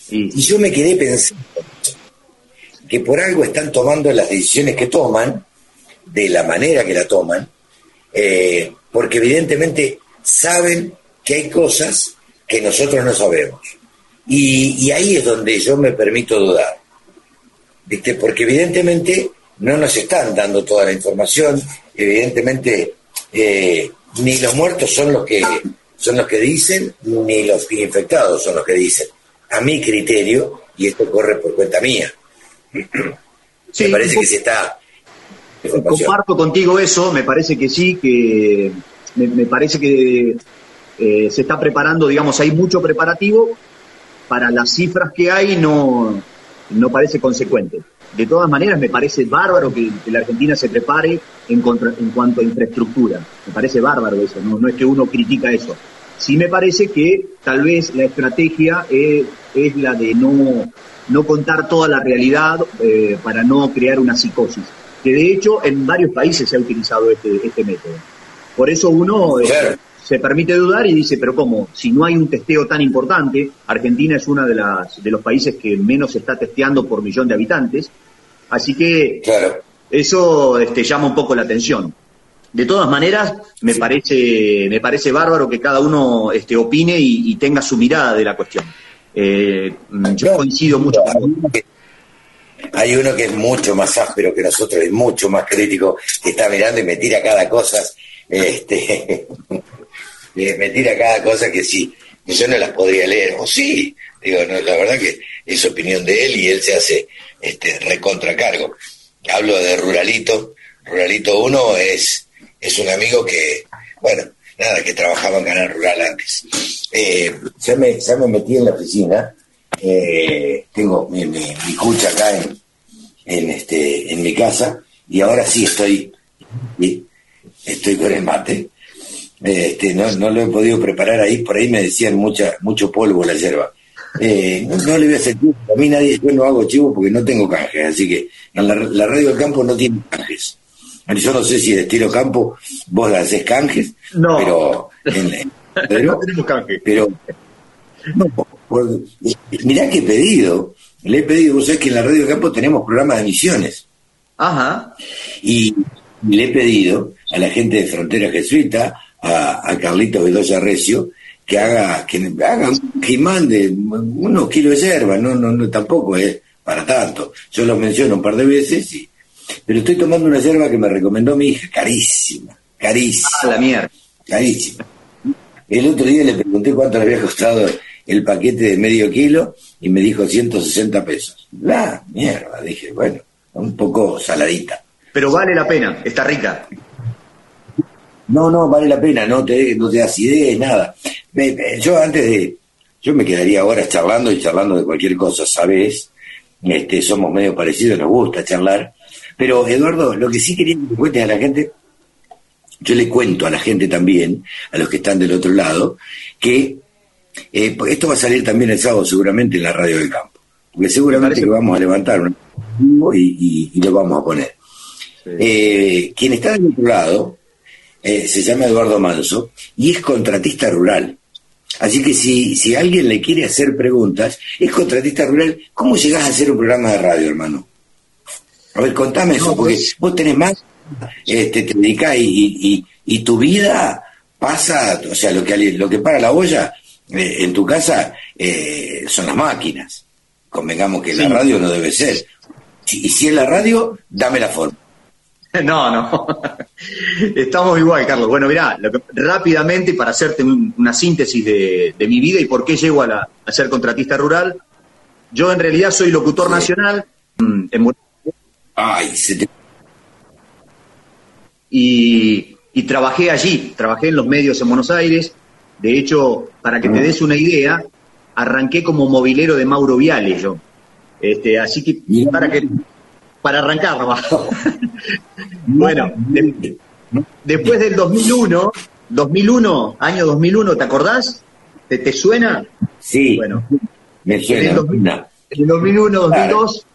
Y yo me quedé pensando que por algo están tomando las decisiones que toman, de la manera que la toman, eh, porque evidentemente saben que hay cosas que nosotros no sabemos. Y, y ahí es donde yo me permito dudar. ¿Viste? Porque evidentemente no nos están dando toda la información, evidentemente eh, ni los muertos son los que son los que dicen, ni los infectados son los que dicen. A mi criterio, y esto corre por cuenta mía, sí, me parece que se está... Comparto contigo eso, me parece que sí, que me, me parece que eh, se está preparando, digamos, hay mucho preparativo, para las cifras que hay no, no parece consecuente. De todas maneras, me parece bárbaro que, la Argentina se prepare en, contra, en, cuanto a infraestructura. Me parece bárbaro eso, no, no es que uno critica eso. Sí me parece que tal vez la estrategia es, la de no, no contar toda la realidad eh, para no crear una psicosis. Que de hecho en varios países se ha utilizado este, este método. Por eso uno eh. Se permite dudar y dice, pero ¿cómo? Si no hay un testeo tan importante, Argentina es uno de, las, de los países que menos se está testeando por millón de habitantes, Así que claro. eso este, llama un poco la atención. De todas maneras, me parece, me parece bárbaro que cada uno este, opine y, y tenga su mirada de la cuestión. Eh, yo coincido mucho con Hay uno que es mucho más áspero que nosotros, es mucho más crítico, que está mirando y me tira cada cosa, este, me tira cada cosa que sí, yo no las podría leer, o sí, digo, no, la verdad que es opinión de él y él se hace este, recontracargo. Hablo de Ruralito. Ruralito 1 es, es un amigo que, bueno, nada, que trabajaba en Canal Rural antes. Eh, ya, me, ya me metí en la oficina. Eh, tengo mi, mi, cucha acá en, en, este, en mi casa y ahora sí estoy, estoy con el mate. Este, no, no lo he podido preparar ahí, por ahí me decían mucha, mucho polvo la hierba. Eh, no, no, le voy a hacer chivo. A mí nadie, yo no hago chivo porque no tengo canjes, así que la, la radio del campo no tiene canjes. Yo no sé si de estilo campo vos la haces canjes, no. pero, en, pero no tenemos canjes. Pero, no, por, mirá que he pedido, le he pedido, vos sabés que en la radio del campo tenemos programas de misiones. Ajá. Y le he pedido a la gente de Frontera Jesuita, a, a Carlito Bedoya Recio, que haga, que haga que mande unos kilos de hierba, no, no, no, tampoco es para tanto. Yo lo menciono un par de veces, y, pero estoy tomando una hierba que me recomendó mi hija, carísima, carísima. Ah, la mierda. Carísima. El otro día le pregunté cuánto le había costado el paquete de medio kilo y me dijo 160 pesos. La mierda, dije, bueno, un poco saladita. Pero vale la pena, está rica. No, no, vale la pena, no te, no te das ideas, nada. Me, me, yo antes de, yo me quedaría horas charlando y charlando de cualquier cosa, ¿sabes? Este, somos medio parecidos, nos gusta charlar. Pero, Eduardo, lo que sí quería que te cuentes a la gente yo le cuento a la gente también, a los que están del otro lado, que eh, esto va a salir también el sábado seguramente en la radio del campo, porque seguramente que vamos a levantar un y, y, lo vamos a poner. Eh, quien está del otro lado eh, se llama Eduardo Manso y es contratista rural. Así que si, si alguien le quiere hacer preguntas, es contratista rural, ¿cómo llegás a hacer un programa de radio, hermano? A ver, contame eso, porque pues- vos tenés más, este, te dedicás y, y, tu vida pasa, o sea, lo que, lo que para la olla eh, en tu casa eh, son las máquinas. Convengamos que la radio no debe ser. Y si es la radio, dame la forma. No, no. Estamos igual, Carlos. Bueno, mirá, rápidamente para hacerte una síntesis de, mi vida y por qué llego a, ser contratista rural. Yo en realidad soy locutor nacional mm, Ay, se te... y, y trabajé allí, trabajé en los medios en Buenos Aires. De hecho, para que te ah. des una idea, arranqué como movilero de Mauro Viale yo. Este, así que para que para arrancar bueno, después del 2001, 2001, año 2001, ¿te acordás? ¿Te, suena? Sí. Bueno, me suena. En el 2001, 2002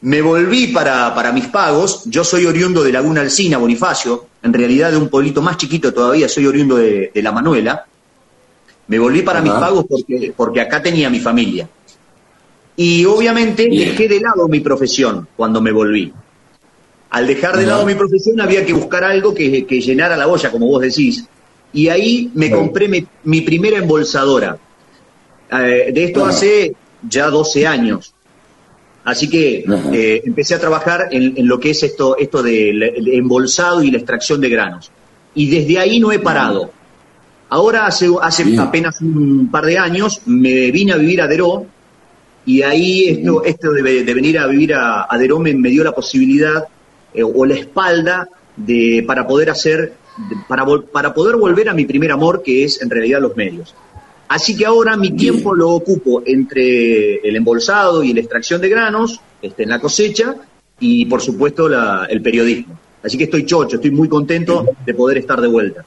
me volví para, para mis pagos. Yo soy oriundo de Laguna Alcina, Bonifacio, en realidad de un pueblito más chiquito todavía, soy oriundo de, La Manuela. Me volví para mis pagos porque, porque acá tenía mi familia. Y obviamente dejé de lado mi profesión cuando me volví. Al dejar de lado mi profesión había que buscar algo que, llenara la olla, como vos decís. Y ahí me compré mi, primera embolsadora. Eh, de esto hace ya 12 años. Así que eh, empecé a trabajar en, lo que es esto, esto del embolsado y la extracción de granos. Y desde ahí no he parado. Ahora, hace, hace apenas un par de años, me vine a vivir a Deró, y ahí esto, esto de, venir a vivir a, a me, dio la posibilidad eh, o la espalda de, para poder hacer, para, para poder volver a mi primer amor, que es en realidad los medios. Así que ahora mi tiempo lo ocupo entre el embolsado y la extracción de granos, este, en la cosecha y por supuesto el periodismo. Así que estoy chocho, estoy muy contento de poder estar de vuelta.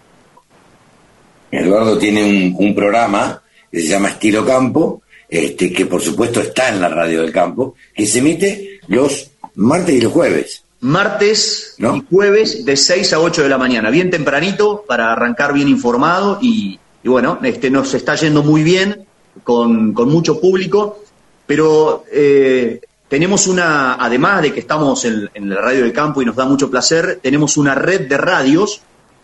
Eduardo tiene un, un programa que se llama Estilo Campo, este, que por supuesto está en la radio del campo, que se emite los martes y los jueves. Martes y jueves de 6 a 8 de la mañana, bien tempranito para arrancar bien informado y, bueno, este, nos está yendo muy bien con, mucho público, pero eh, tenemos una, además de que estamos en, la radio del campo y nos da mucho placer, tenemos una red de radios,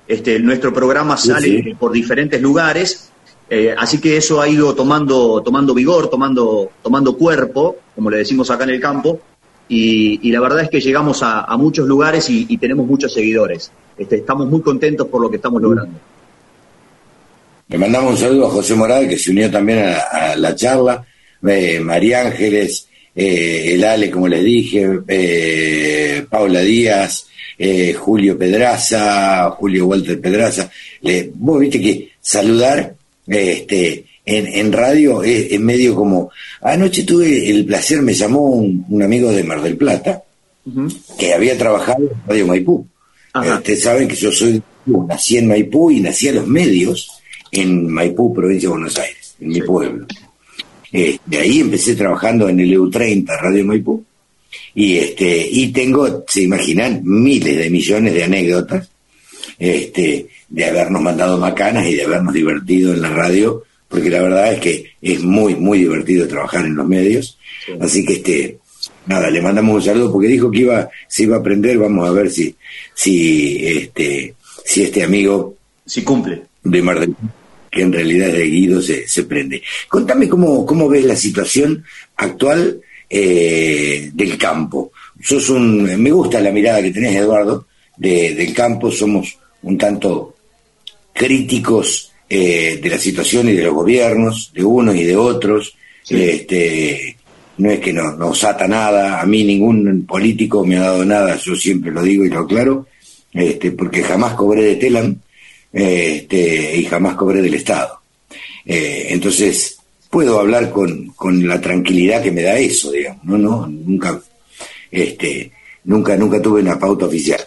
este, nuestro programa sale por diferentes lugares eh, así que eso ha ido tomando, tomando vigor, tomando, tomando cuerpo, como le decimos acá en el campo, y, la verdad es que llegamos a, muchos lugares y, tenemos muchos seguidores. Este, estamos muy contentos por lo que estamos logrando. Le mandamos un saludo a José Moral, que se unió también a, la charla, eh, María Ángeles, eh, el Ale, como les dije, Paula Díaz, Julio Pedraza, Julio Walter Pedraza. vos viste que saludar este, en, en radio es, medio como... Anoche tuve el placer, me llamó un, amigo de Mar del Plata, que había trabajado en Radio Maipú. Ustedes saben que yo soy, nací en Maipú y nací a los medios en Maipú, provincia de Buenos Aires, en mi pueblo. de este, ahí empecé trabajando en el EU30, Radio Maipú, y este y tengo, se imaginan, miles de millones de anécdotas este, de habernos mandado macanas y de habernos divertido en la radio, porque la verdad es que es muy, muy divertido trabajar en los medios. Así que este, nada, le mandamos un saludo porque dijo que iba, se iba a aprender, vamos a ver si, si este, si este amigo si cumple de Mar del que en realidad es de Guido, se, se prende. Contame cómo, cómo ves la situación actual eh, del campo. Sos un, me gusta la mirada que tenés, Eduardo, de, del campo, somos un tanto críticos eh, de la situación y de los gobiernos, de unos y de otros. Este, no es que no, nos ata nada, a mí ningún político me ha dado nada, yo siempre lo digo y lo aclaro, este, porque jamás cobré de Telam este, y jamás cobré del Estado. Eh, entonces, puedo hablar con, con la tranquilidad que me da eso, digamos, no, no, nunca, este, nunca, nunca tuve una pauta oficial.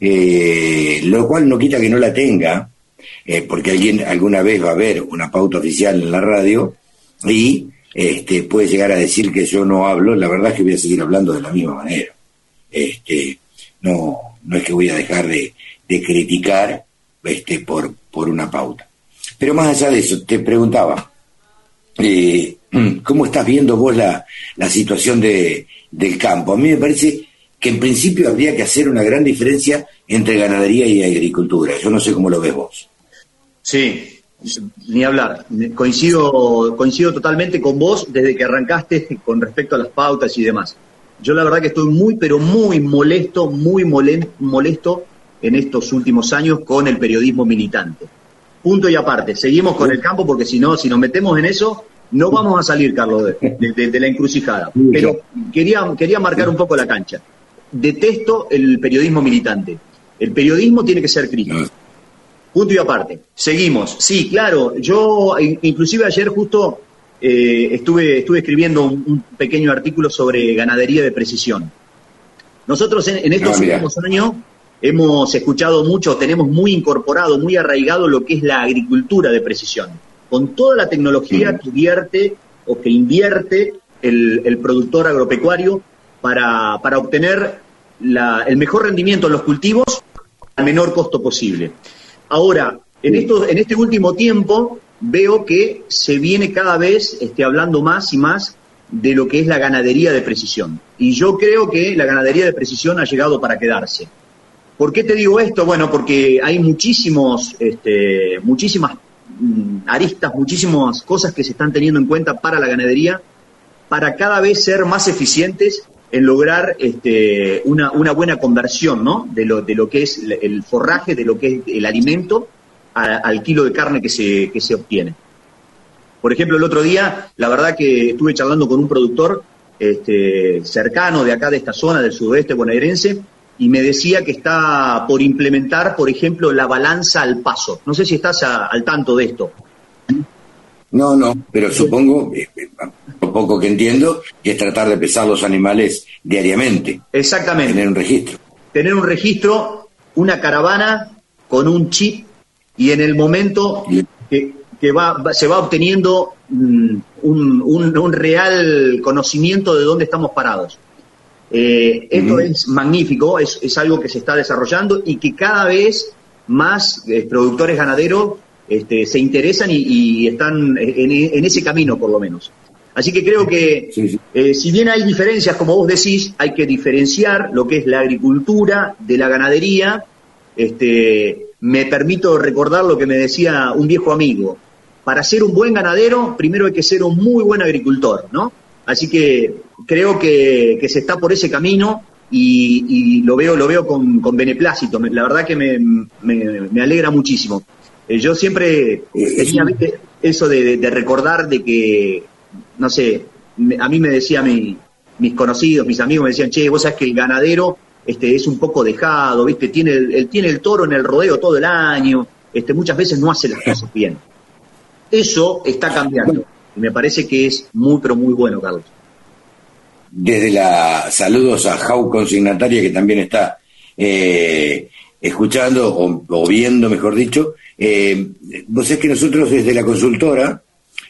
eh, lo cual no quita que no la tenga, eh, porque alguien alguna vez va a ver una pauta oficial en la radio y este, puede llegar a decir que yo no hablo, la verdad es que voy a seguir hablando de la misma manera. Este, no, no es que voy a dejar de, criticar este, por, por una pauta. Pero más allá de eso, te preguntaba, eh, ¿cómo estás viendo vos la, la situación de, del campo? A mí me parece que en principio habría que hacer una gran diferencia entre ganadería y agricultura. Yo no sé cómo lo ves vos. Sí, ni hablar. Coincido, coincido totalmente con vos desde que arrancaste con respecto a las pautas y demás. Yo la verdad que estoy muy, pero muy molesto, muy molesto en estos últimos años con el periodismo militante. Punto y aparte, seguimos con el campo porque si no, si nos metemos en eso, no vamos a salir, Carlos, de, la encrucijada. Pero quería, quería marcar un poco la cancha. Detesto el periodismo militante. El periodismo tiene que ser crítico. Punto y aparte. Seguimos. Sí, claro. Yo, inclusive ayer justo eh, estuve, estuve escribiendo un, pequeño artículo sobre ganadería de precisión. Nosotros en, estos ah, últimos años hemos escuchado mucho, tenemos muy incorporado, muy arraigado lo que es la agricultura de precisión, con toda la tecnología que invierte o que invierte el, productor agropecuario para, para obtener el mejor rendimiento en los cultivos al menor costo posible. Ahora, en, esto, en este último tiempo veo que se viene cada vez este, hablando más y más de lo que es la ganadería de precisión. Y yo creo que la ganadería de precisión ha llegado para quedarse. ¿Por qué te digo esto? Bueno, porque hay muchísimos, este, muchísimas mm, aristas, muchísimas cosas que se están teniendo en cuenta para la ganadería, para cada vez ser más eficientes en lograr este, una, buena conversión ¿no? de, lo, de lo que es el forraje, de lo que es el alimento al kilo de carne que se, que se obtiene. Por ejemplo, el otro día, la verdad que estuve charlando con un productor este, cercano de acá, de esta zona del sudoeste bonaerense, y me decía que está por implementar, por ejemplo, la balanza al paso. No sé si estás al tanto de esto. No, no, pero supongo, eh, eh, lo poco que entiendo, que es tratar de pesar los animales diariamente. Exactamente. Tener un registro. Tener un registro, una caravana con un chip y en el momento que, va, se va obteniendo mm, un, un real conocimiento de dónde estamos parados. Eh, esto es magnífico, es, es, algo que se está desarrollando y que cada vez más eh, productores ganaderos este, se interesan y, están en, ese camino, por lo menos. Así que creo que, eh, si bien hay diferencias, como vos decís, hay que diferenciar lo que es la agricultura de la ganadería. Este, me permito recordar lo que me decía un viejo amigo. Para ser un buen ganadero, primero hay que ser un muy buen agricultor, ¿no? Así que creo que, se está por ese camino y, lo veo lo veo con, beneplácito. La verdad que me, alegra muchísimo. Eh, yo siempre tenía eso de, recordar de que, no sé, a mí me decía mi, mis conocidos, mis amigos me decían, che, vos sabés que el ganadero este, es un poco dejado, ¿viste? Tiene el, tiene el toro en el rodeo todo el año, este, muchas veces no hace las cosas bien. Eso está cambiando. Y me parece que es muy, pero muy bueno, Carlos. Desde la saludos a Jau Consignataria, que también está eh, escuchando o, viendo, mejor dicho. Eh, vos sabés que nosotros desde la consultora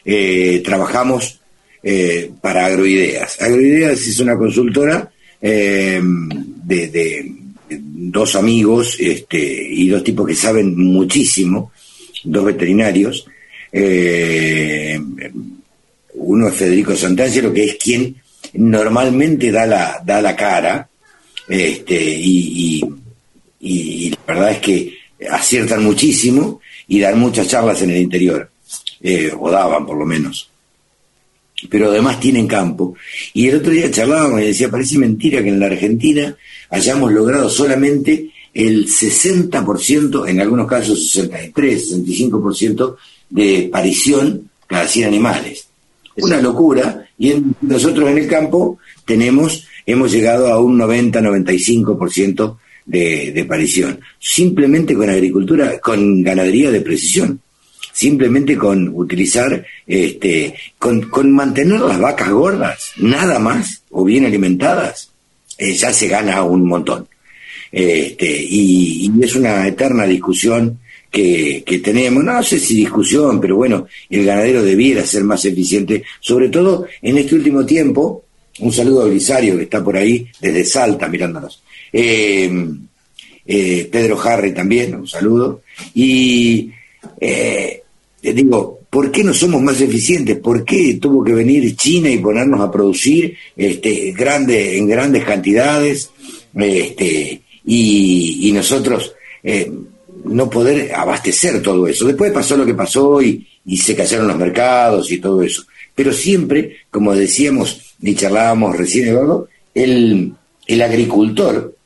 eh, trabajamos eh, para Agroideas. Agroideas es una consultora de, de, dos amigos este, y dos tipos que saben muchísimo, dos veterinarios. Eh, uno es Federico Santangelo, que es quien normalmente da la, da la cara, este, y, la verdad es que aciertan muchísimo y dan muchas charlas en el interior, eh, o daban por lo menos. Pero además tienen campo. Y el otro día charlábamos y decía, parece mentira que en la Argentina hayamos logrado solamente el 60%, en algunos casos 63, 65% de parición cada 100 animales una locura, y nosotros en el campo tenemos, hemos llegado a un 90-95% de, de simplemente con agricultura, con ganadería de precisión, simplemente con utilizar, este, con, con mantener las vacas gordas, nada más, o bien alimentadas, eh, ya se gana un montón. Este, y, y es una eterna discusión que, que, tenemos, no sé si discusión, pero bueno, el ganadero debiera ser más eficiente, sobre todo en este último tiempo. Un saludo a Belisario que está por ahí desde Salta mirándonos. Eh, eh, Pedro Harry también, un saludo. Y eh, digo, ¿por qué no somos más eficientes? ¿Por qué tuvo que venir China y ponernos a producir este, grande, en grandes cantidades este, y, nosotros eh, no poder abastecer todo eso? Después pasó lo que pasó y, se cayeron los mercados y todo eso. Pero siempre, como decíamos y charlábamos recién, Eduardo, el agricultor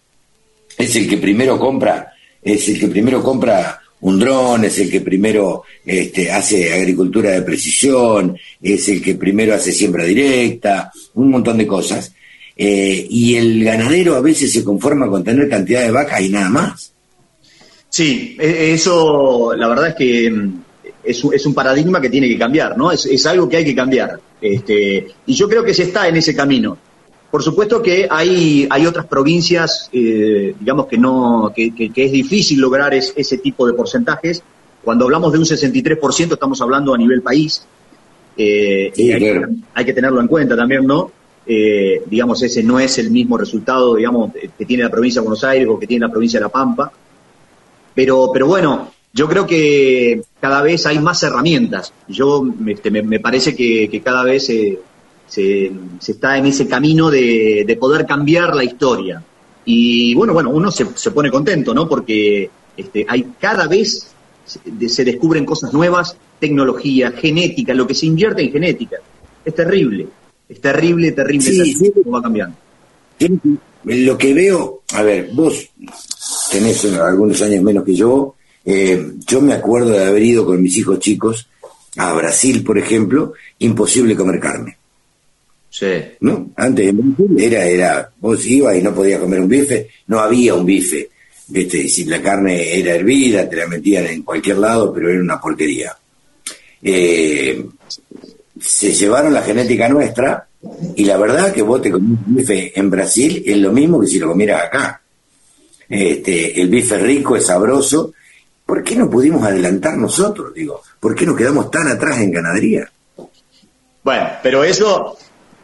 es el que primero compra, es el que primero compra un dron, es el que primero este, hace agricultura de precisión, es el que primero hace siembra directa, un montón de cosas. Eh, y el ganadero a veces se conforma con tener cantidad de vacas y nada más. Sí, e, eso la verdad es que mm, es, es un paradigma que tiene que cambiar, ¿no? Es, es algo que hay que cambiar. Este, y yo creo que se está en ese camino. Por supuesto que hay, hay otras provincias, eh, digamos que no, que, que, que, es difícil lograr es, ese tipo de porcentajes. Cuando hablamos de un 63%, estamos hablando a nivel país. Eh, sí, hay, claro. hay, que tenerlo en cuenta también, ¿no? Eh, digamos, ese no es el mismo resultado, digamos, que tiene la provincia de Buenos Aires o que tiene la provincia de La Pampa. Pero, pero bueno, yo creo que cada vez hay más herramientas. Yo este, me, me, parece que, que cada vez se, se, se, está en ese camino de, de, poder cambiar la historia. Y bueno, bueno, uno se, se pone contento, ¿no? Porque este, hay cada vez se, se descubren cosas nuevas, tecnología, genética, lo que se invierte en genética. Es terrible, es terrible, terrible, sí, terrible sí. cómo va cambiando. Lo que veo, a ver, vos tenés algunos años menos que yo, eh, yo me acuerdo de haber ido con mis hijos chicos a Brasil, por ejemplo, imposible comer carne. Sí. ¿No? Antes era, era, vos ibas y no podías comer un bife, no había un bife. ¿Viste? Si la carne era hervida, te la metían en cualquier lado, pero era una porquería. Eh, se llevaron la genética nuestra y la verdad que vos te un bife en Brasil es lo mismo que si lo comieras acá. Este, el bife rico es sabroso. ¿Por qué no pudimos adelantar nosotros? Digo, ¿por qué nos quedamos tan atrás en ganadería? Bueno, pero eso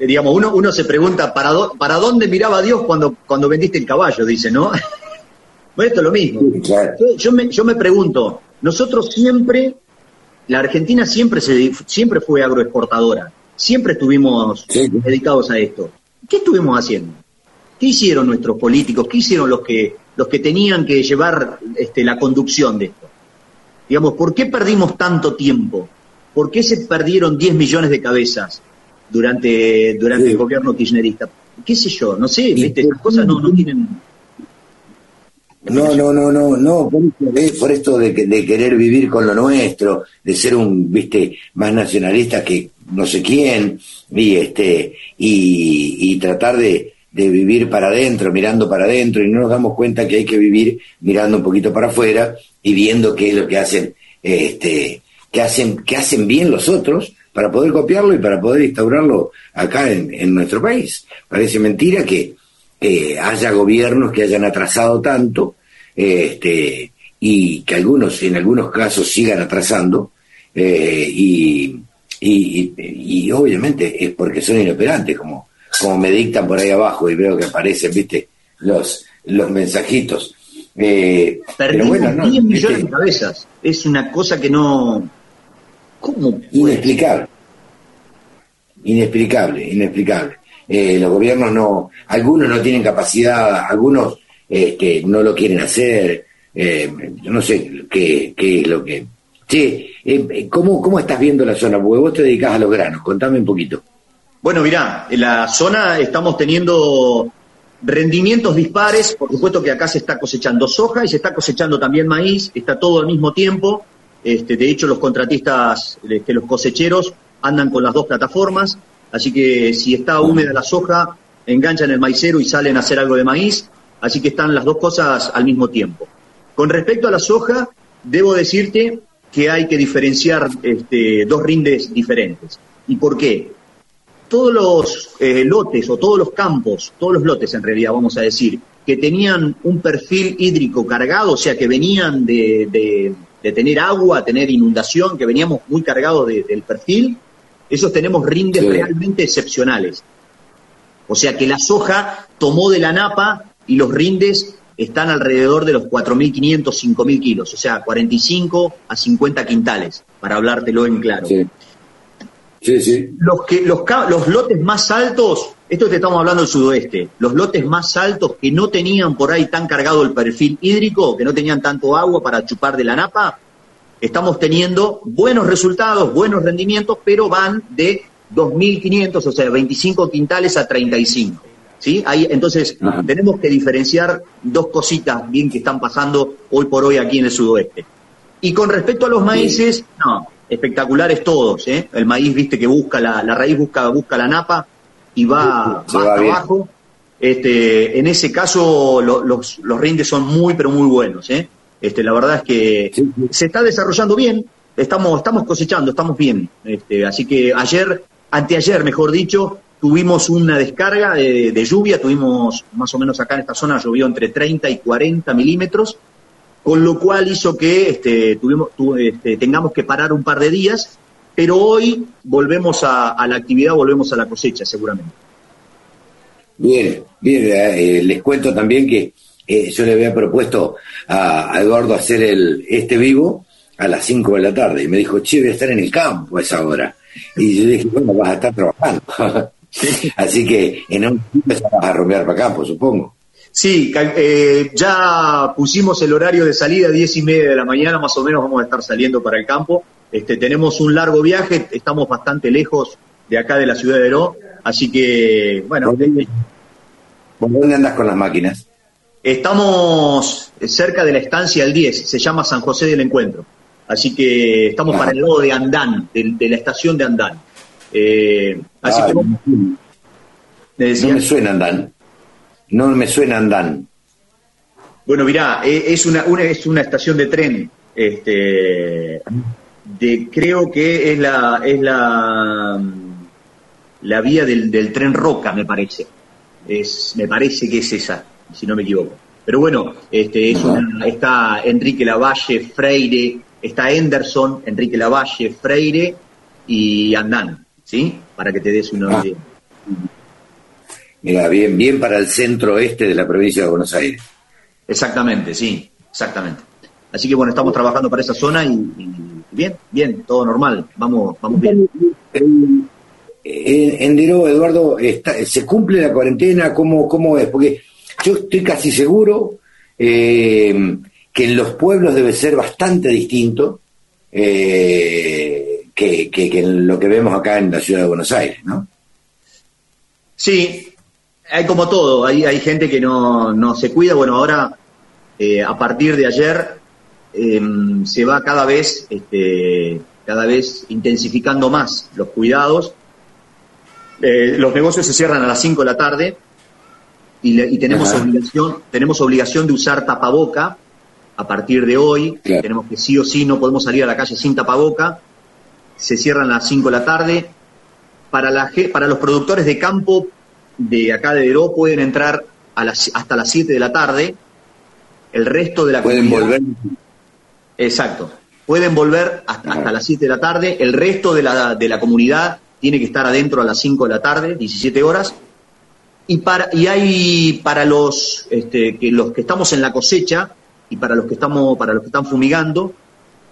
digamos, uno, uno se pregunta, ¿para, do, ¿para dónde miraba Dios cuando, cuando vendiste el caballo? Dice, ¿no? bueno, esto es lo mismo. Claro. yo, yo, me, yo me pregunto, nosotros siempre, la Argentina siempre, se, siempre fue agroexportadora, siempre estuvimos sí. dedicados a esto. ¿Qué estuvimos haciendo? ¿Qué hicieron nuestros políticos? ¿Qué hicieron los que, los que tenían que llevar este, la conducción de esto? Digamos, ¿por qué perdimos tanto tiempo? ¿Por qué se perdieron 10 millones de cabezas? Durante, durante sí. el gobierno kirchnerista. ¿Qué sé yo? No sé, ¿viste? Estas cosas no, no tienen... No, no, no, no, no, por esto, por esto de, de, querer vivir con lo nuestro, de ser un, viste, más nacionalista que no sé quién, y este, y, y tratar de, de vivir para adentro, mirando para adentro, y no nos damos cuenta que hay que vivir mirando un poquito para afuera y viendo qué es lo que hacen, este, que hacen, que hacen bien los otros, para poder copiarlo y para poder instaurarlo acá en, en nuestro país. Parece mentira que eh, haya gobiernos que hayan atrasado tanto este, y que algunos, en algunos casos, sigan atrasando eh, y, y, y, obviamente es porque son inoperantes, como, como me dictan por ahí abajo y veo que aparecen, viste, los, los mensajitos. Eh, pero bueno, no, 10 millones de cabezas. Es una cosa que no, ¿Cómo? Inexplicable. Inexplicable, inexplicable. Eh, los gobiernos no, algunos no tienen capacidad, algunos este, no lo quieren hacer, eh, no sé qué, qué es lo que... Sí, eh, ¿cómo, ¿cómo estás viendo la zona? Porque vos te dedicás a los granos, contame un poquito. Bueno, mirá, en la zona estamos teniendo rendimientos dispares, por supuesto que acá se está cosechando soja y se está cosechando también maíz, está todo al mismo tiempo, este, de hecho, los contratistas, este, los cosecheros, andan con las dos plataformas, así que si está húmeda la soja, enganchan el maicero y salen a hacer algo de maíz, así que están las dos cosas al mismo tiempo. Con respecto a la soja, debo decirte que hay que diferenciar este, dos rindes diferentes. ¿Y por qué? todos los eh, lotes o todos los campos, todos los lotes en realidad, vamos a decir, que tenían un perfil hídrico cargado, o sea, que venían de, de, tener agua, tener inundación, que veníamos muy cargados del perfil, esos tenemos rindes realmente excepcionales. O sea que la soja tomó de la napa y los rindes están alrededor de los 4.500, 5.000 kilos, o sea, 45 a 50 quintales, para hablártelo en claro. Sí, sí. Los, que, los, los lotes más altos, esto te estamos hablando del sudoeste, los lotes más altos que no tenían por ahí tan cargado el perfil hídrico, que no tenían tanto agua para chupar de la napa, estamos teniendo buenos resultados, buenos rendimientos, pero van de 2.500, o sea, 25 quintales a 35. ¿sí? Ahí, entonces, tenemos que diferenciar dos cositas bien que están pasando hoy por hoy aquí en el sudoeste. Y con respecto a los maíces, no, espectaculares todos, ¿eh? El maíz, viste, que busca la, la raíz, busca, busca la napa y va, abajo. Este, en ese caso, los, los rindes son muy, pero muy buenos, ¿eh? Este, la verdad es que se está desarrollando bien, estamos, estamos cosechando, estamos bien. Este, así que ayer, anteayer, mejor dicho, tuvimos una descarga de, lluvia, tuvimos más o menos acá en esta zona llovió entre 30 y 40 milímetros, con lo cual hizo que este, tuvimos, este, tengamos que parar un par de días, pero hoy volvemos a, la actividad, volvemos a la cosecha seguramente. Bien, bien, eh, les cuento también que eh, yo le había propuesto a, Eduardo hacer el este vivo a las 5 de la tarde y me dijo, che, voy a estar en el campo a esa hora. Y yo le dije, bueno, vas a estar trabajando. Así que en un momento vas a romper para campo, supongo. Sí, eh, ya pusimos el horario de salida a 10 y media de la mañana, más o menos vamos a estar saliendo para el campo. Este, tenemos un largo viaje, estamos bastante lejos de acá de la ciudad de Ero, así que, bueno. ¿Por dónde andas con las máquinas? Estamos cerca de la estancia del 10, se llama San José del Encuentro. Así que estamos para el lado de Andán, de, la estación de Andán. Eh, así que, no me suena Andán. No me suena Andán. Bueno, mirá, e, es una, es una estación de tren. Este, de, creo que es la, es la, la vía del, del tren Roca, me parece. Es, me parece que es esa si no me equivoco. Pero bueno, este, es está Enrique Lavalle, Freire, está Henderson, Enrique Lavalle, Freire y Andán, ¿sí? Para que te des una ah. idea. Mira, bien, bien para el centro oeste de la provincia de Buenos Aires. Exactamente, sí, exactamente. Así que bueno, estamos trabajando para esa zona y, bien, bien, todo normal, vamos, vamos bien. En, en Eduardo, ¿se cumple la cuarentena? ¿Cómo, ¿Cómo es? Porque yo estoy casi seguro eh, que en los pueblos debe ser bastante distinto eh, que, en lo que vemos acá en la ciudad de Buenos Aires, ¿no? Sí, hay como todo, hay, hay gente que no, se cuida. Bueno, ahora, eh, a partir de ayer, em, se va cada vez, este, cada vez intensificando más los cuidados. los negocios se cierran a las 5 de la tarde, y, tenemos obligación tenemos obligación de usar tapaboca a partir de hoy. Tenemos que sí o sí no podemos salir a la calle sin tapaboca. Se cierran a las 5 de la tarde. Para, la, para los productores de campo de acá de Deró pueden entrar a las, hasta las 7 de la tarde. El resto de la pueden volver. Exacto. Pueden volver hasta, hasta las 7 de la tarde. El resto de la, de la comunidad tiene que estar adentro a las 5 de la tarde, 17 horas y, para, y hay para los, este, que los que estamos en la cosecha y para los que, estamos, para los que están fumigando,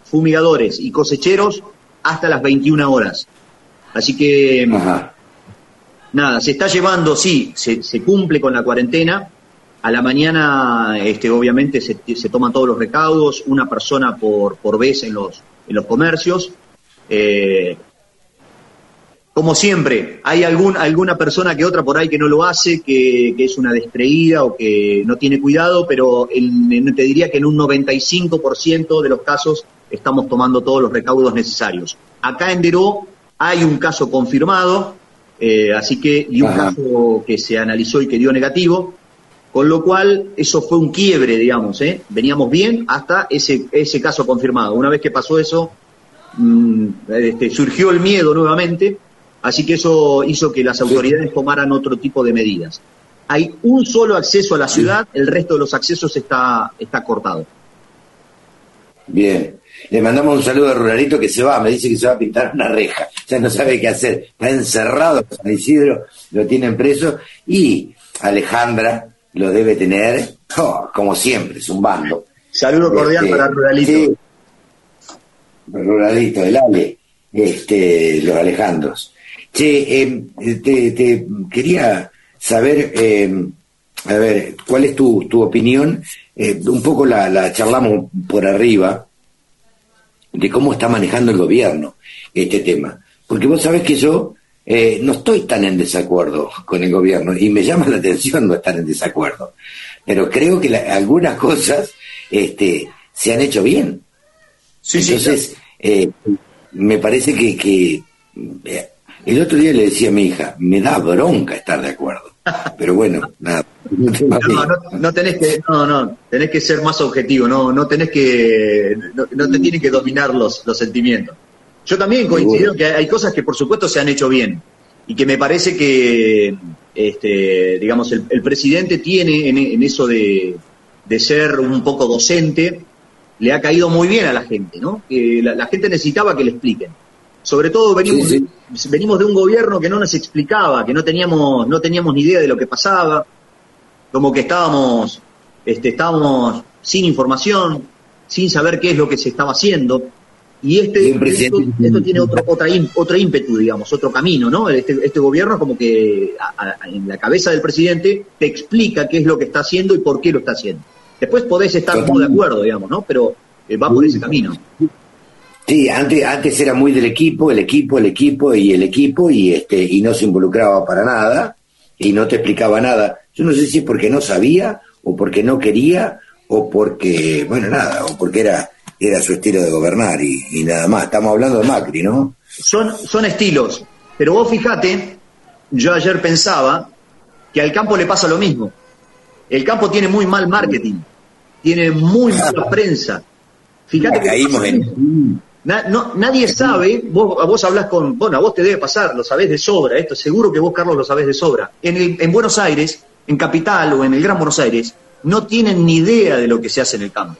fumigadores y cosecheros hasta las 21 horas. Así que, nada, se está llevando, sí, se, cumple con la cuarentena. A la mañana, este, obviamente, se, se toman todos los recaudos, una persona por, por vez en los, en los comercios. Eh, como siempre, hay algún, alguna persona que otra por ahí que no lo hace, que, es una descreída o que no tiene cuidado, pero te diría que en un 95% de los casos estamos tomando todos los recaudos necesarios. Acá en Deró hay un caso confirmado, eh, así que, y un caso que se analizó y que dio negativo, con lo cual eso fue un quiebre, digamos, ¿eh? veníamos bien hasta ese, ese caso confirmado. Una vez que pasó eso, mm, este, surgió el miedo nuevamente Así que eso hizo que las autoridades tomaran otro tipo de medidas. Hay un solo acceso a la ciudad, el resto de los accesos está, está cortado. Bien. Le mandamos un saludo a Ruralito que se va, me dice que se va a pintar una reja. Ya no sabe qué hacer. Está encerrado en San Isidro, lo tienen preso. Y Alejandra lo debe tener, oh, como siempre, es un bando. Saludo cordial Este, para Ruralito. sí. Ruralito, el Ale, este, los Alejandros. Che, eh, te, te quería saber, eh, a ver, ¿cuál es tu, tu opinión? Eh, un poco la, la charlamos por arriba de cómo está manejando el gobierno este tema. Porque vos sabés que yo eh, no estoy tan en desacuerdo con el gobierno y me llama la atención no estar en desacuerdo. Pero creo que la- algunas cosas este, se han hecho bien. Sí, sí, Entonces, eh, me parece que, que eh, el otro día le decía a mi hija, me da bronca estar de acuerdo. Pero bueno, nada. No No, tenés que, no, no, tenés que ser más objetivo, no, no tenés que, no, no te tienen que dominar los, los sentimientos. Yo también coincido Seguro. que hay cosas que por supuesto se han hecho bien y que me parece que, este, digamos, el, el presidente tiene en, en eso de, de ser un poco docente, le ha caído muy bien a la gente, ¿no? Que la, la gente necesitaba que le expliquen. Sobre todo venimos, Sí, venimos de un gobierno que no nos explicaba, que no teníamos, no teníamos ni idea de lo que pasaba, como que estábamos, este, estábamos sin información, sin saber qué es lo que se estaba haciendo. Y este, esto, esto tiene otro, otra, otro ímpetu, digamos, otro camino, ¿no? Este, este gobierno como que a- a- en la cabeza del presidente te explica qué es lo que está haciendo y por qué lo está haciendo. Después podés estar muy de acuerdo, digamos, ¿no? Pero eh, va por ese camino. Sí, antes, antes era muy del equipo, el equipo, el equipo y el equipo, y este, y no se involucraba para nada, y no te explicaba nada. Yo no sé si es porque no sabía, o porque no quería, o porque, bueno, nada, o porque era, era su estilo de gobernar y, y nada más. Estamos hablando de Macri, ¿no? Son, son estilos. Pero vos fíjate, yo ayer pensaba que al campo le pasa lo mismo. El campo tiene muy mal marketing, tiene muy mala prensa. Fíjate que Caímos en-. Na- no, nadie sabe, vos, a vos hablas con, bueno, a vos te debe pasar, lo sabés de sobra, esto seguro que vos, Carlos, lo sabés de sobra. En, el- en Buenos Aires, en Capital o en el Gran Buenos Aires, no tienen ni idea de lo que se hace en el campo.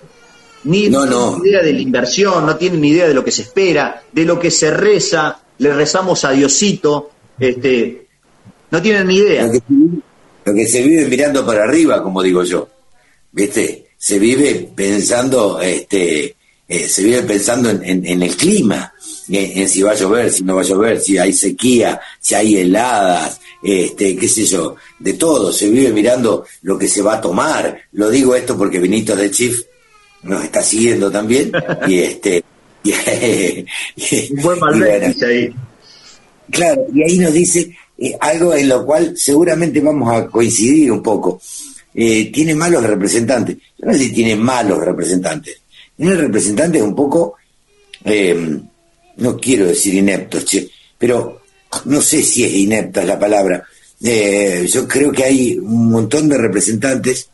Ni No, tienen no. ni idea de la inversión, no tienen ni idea de lo que se espera, de lo que se reza, le rezamos a Diosito, este, no tienen ni idea. Lo que, se vive- lo que se vive mirando para arriba, como digo yo. ¿Viste? Se vive pensando, este, eh, se vive pensando en, en- en el clima, en, en si va a llover, si no va a llover, si hay sequía, si hay heladas, este, qué sé yo, de todo. Se vive mirando lo que se va a tomar. Lo digo esto porque Vinito de Chief nos está siguiendo también y este y, buen y bueno, ahí. Claro, y ahí nos dice eh, algo en lo cual seguramente vamos a coincidir un poco. Eh, tiene malos representantes. Yo no sé si tiene malos representantes. Tiene representantes un poco, eh, no quiero decir ineptos, pero no sé si es inepta la palabra. Eh, yo creo que hay un montón de representantes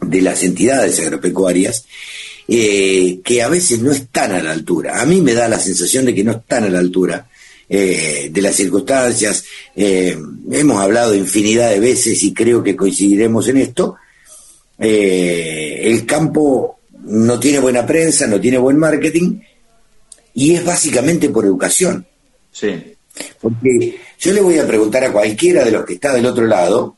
de las entidades agropecuarias eh, que a veces no están a la altura. A mí me da la sensación de que no están a la altura de las circunstancias. Hemos hablado infinidad de veces y creo que coincidiremos en esto. El campo no tiene buena prensa, no tiene buen marketing y es básicamente por educación. Sí. Porque yo le voy a preguntar a cualquiera de los que está del otro lado,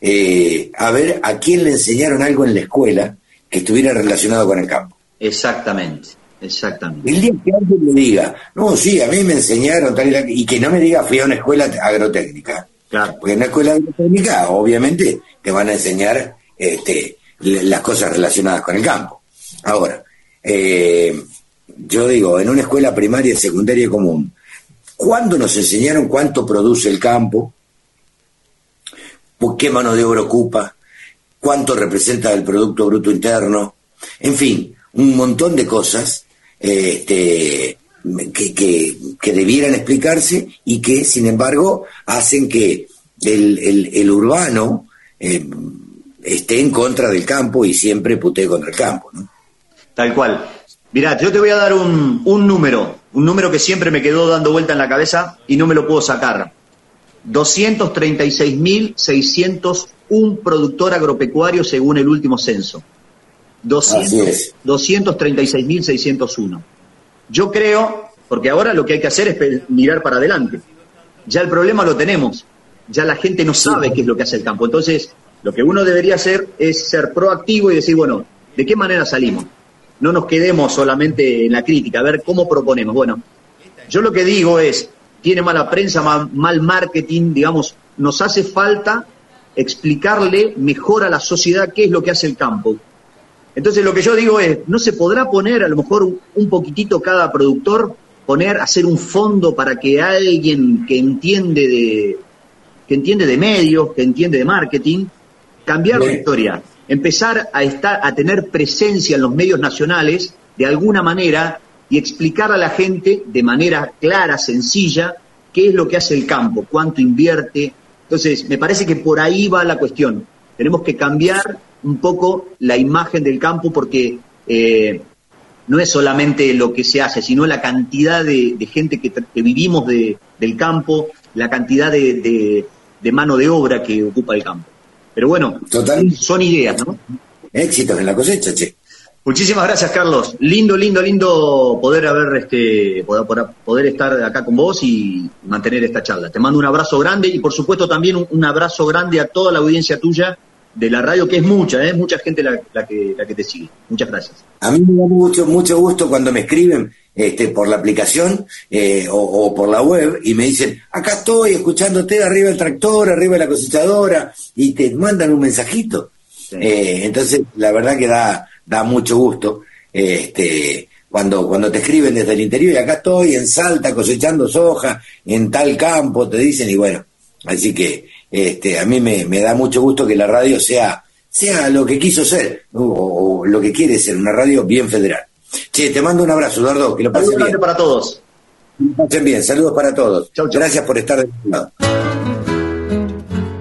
eh, a ver a quién le enseñaron algo en la escuela que estuviera relacionado con el campo. Exactamente, exactamente. El día que alguien me diga, no, sí, a mí me enseñaron tal y, tal", y que no me diga fui a una escuela agrotécnica. Claro. Porque en una escuela agrotécnica, obviamente, te van a enseñar este, las cosas relacionadas con el campo. Ahora, eh, yo digo, en una escuela primaria, secundaria común, ¿cuándo nos enseñaron cuánto produce el campo? ¿Por qué mano de obra ocupa? ¿Cuánto representa el Producto Bruto Interno? En fin, un montón de cosas este, que, que- que debieran explicarse y que, sin embargo, hacen que el, el- el urbano eh, esté en contra del campo y siempre putee contra el campo. ¿no? Tal cual. Mirá, yo te voy a dar un, un número. un número que siempre me quedó dando vuelta en la cabeza y no me lo puedo sacar. 236.601 productor agropecuario según el último censo. 236.601. Yo creo, porque ahora lo que hay que hacer es mirar para adelante. Ya el problema lo tenemos. Ya la gente no sabe qué es lo que hace el campo. Entonces, lo que uno debería hacer es ser proactivo y decir, bueno, ¿de qué manera salimos? No nos quedemos solamente en la crítica, a ver cómo proponemos. Bueno, yo lo que digo es, tiene mala prensa, mal, marketing, digamos, nos hace falta explicarle mejor a la sociedad qué es lo que hace el campo. Entonces lo que yo digo es, ¿no se podrá poner a lo mejor un poquitito cada productor, poner, hacer un fondo para que alguien que entiende de, que entiende de medios, que entiende de marketing, cambiar la historia, empezar a estar, a tener presencia en los medios nacionales de alguna manera y explicar a la gente de manera clara, sencilla, qué es lo que hace el campo, cuánto invierte. Entonces, me parece que por ahí va la cuestión. Tenemos que cambiar un poco la imagen del campo porque eh, no es solamente lo que se hace, sino la cantidad de, gente que, vivimos del campo, la cantidad de, de mano de obra que ocupa el campo. Pero bueno, son ideas, ¿no? Éxitos en la cosecha, che. Muchísimas gracias, Carlos. Lindo, lindo, lindo poder haber este poder, poder estar acá con vos y mantener esta charla. Te mando un abrazo grande y por supuesto también un, abrazo grande a toda la audiencia tuya de la radio, que es mucha, ¿eh? mucha gente la, que, la que te sigue. Muchas gracias. A mí me da mucho, mucho gusto cuando me escriben este, por la aplicación eh, o, por la web y me dicen, acá estoy escuchándote arriba del tractor, arriba de la cosechadora, y te mandan un mensajito. Eh, entonces, la verdad que da, da mucho gusto este, cuando, cuando te escriben desde el interior y acá estoy en Salta cosechando soja, en tal campo, te dicen, y bueno, así que este, a mí me, me da mucho gusto que la radio sea, sea lo que quiso ser, o, o lo que quiere ser, una radio bien federal. Che, te mando un abrazo, Eduardo, que lo pasen bien. para todos. pasen bien, saludos para todos. Gracias por estar de lado.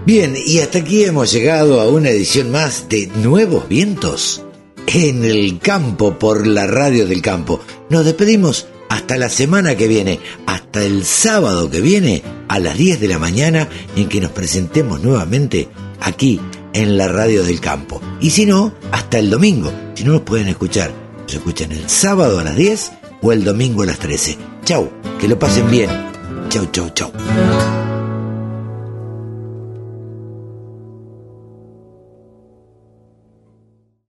Bien, y hasta aquí hemos llegado a una edición más de Nuevos Vientos en el campo por la radio del campo. Nos despedimos hasta la semana que viene, hasta el sábado que viene a las 10 de la mañana en que nos presentemos nuevamente aquí en la radio del campo. Y si no, hasta el domingo, si no nos pueden escuchar se escuchan el sábado a las 10 o el domingo a las 13. Chau, que lo pasen bien. Chau, chau, chau.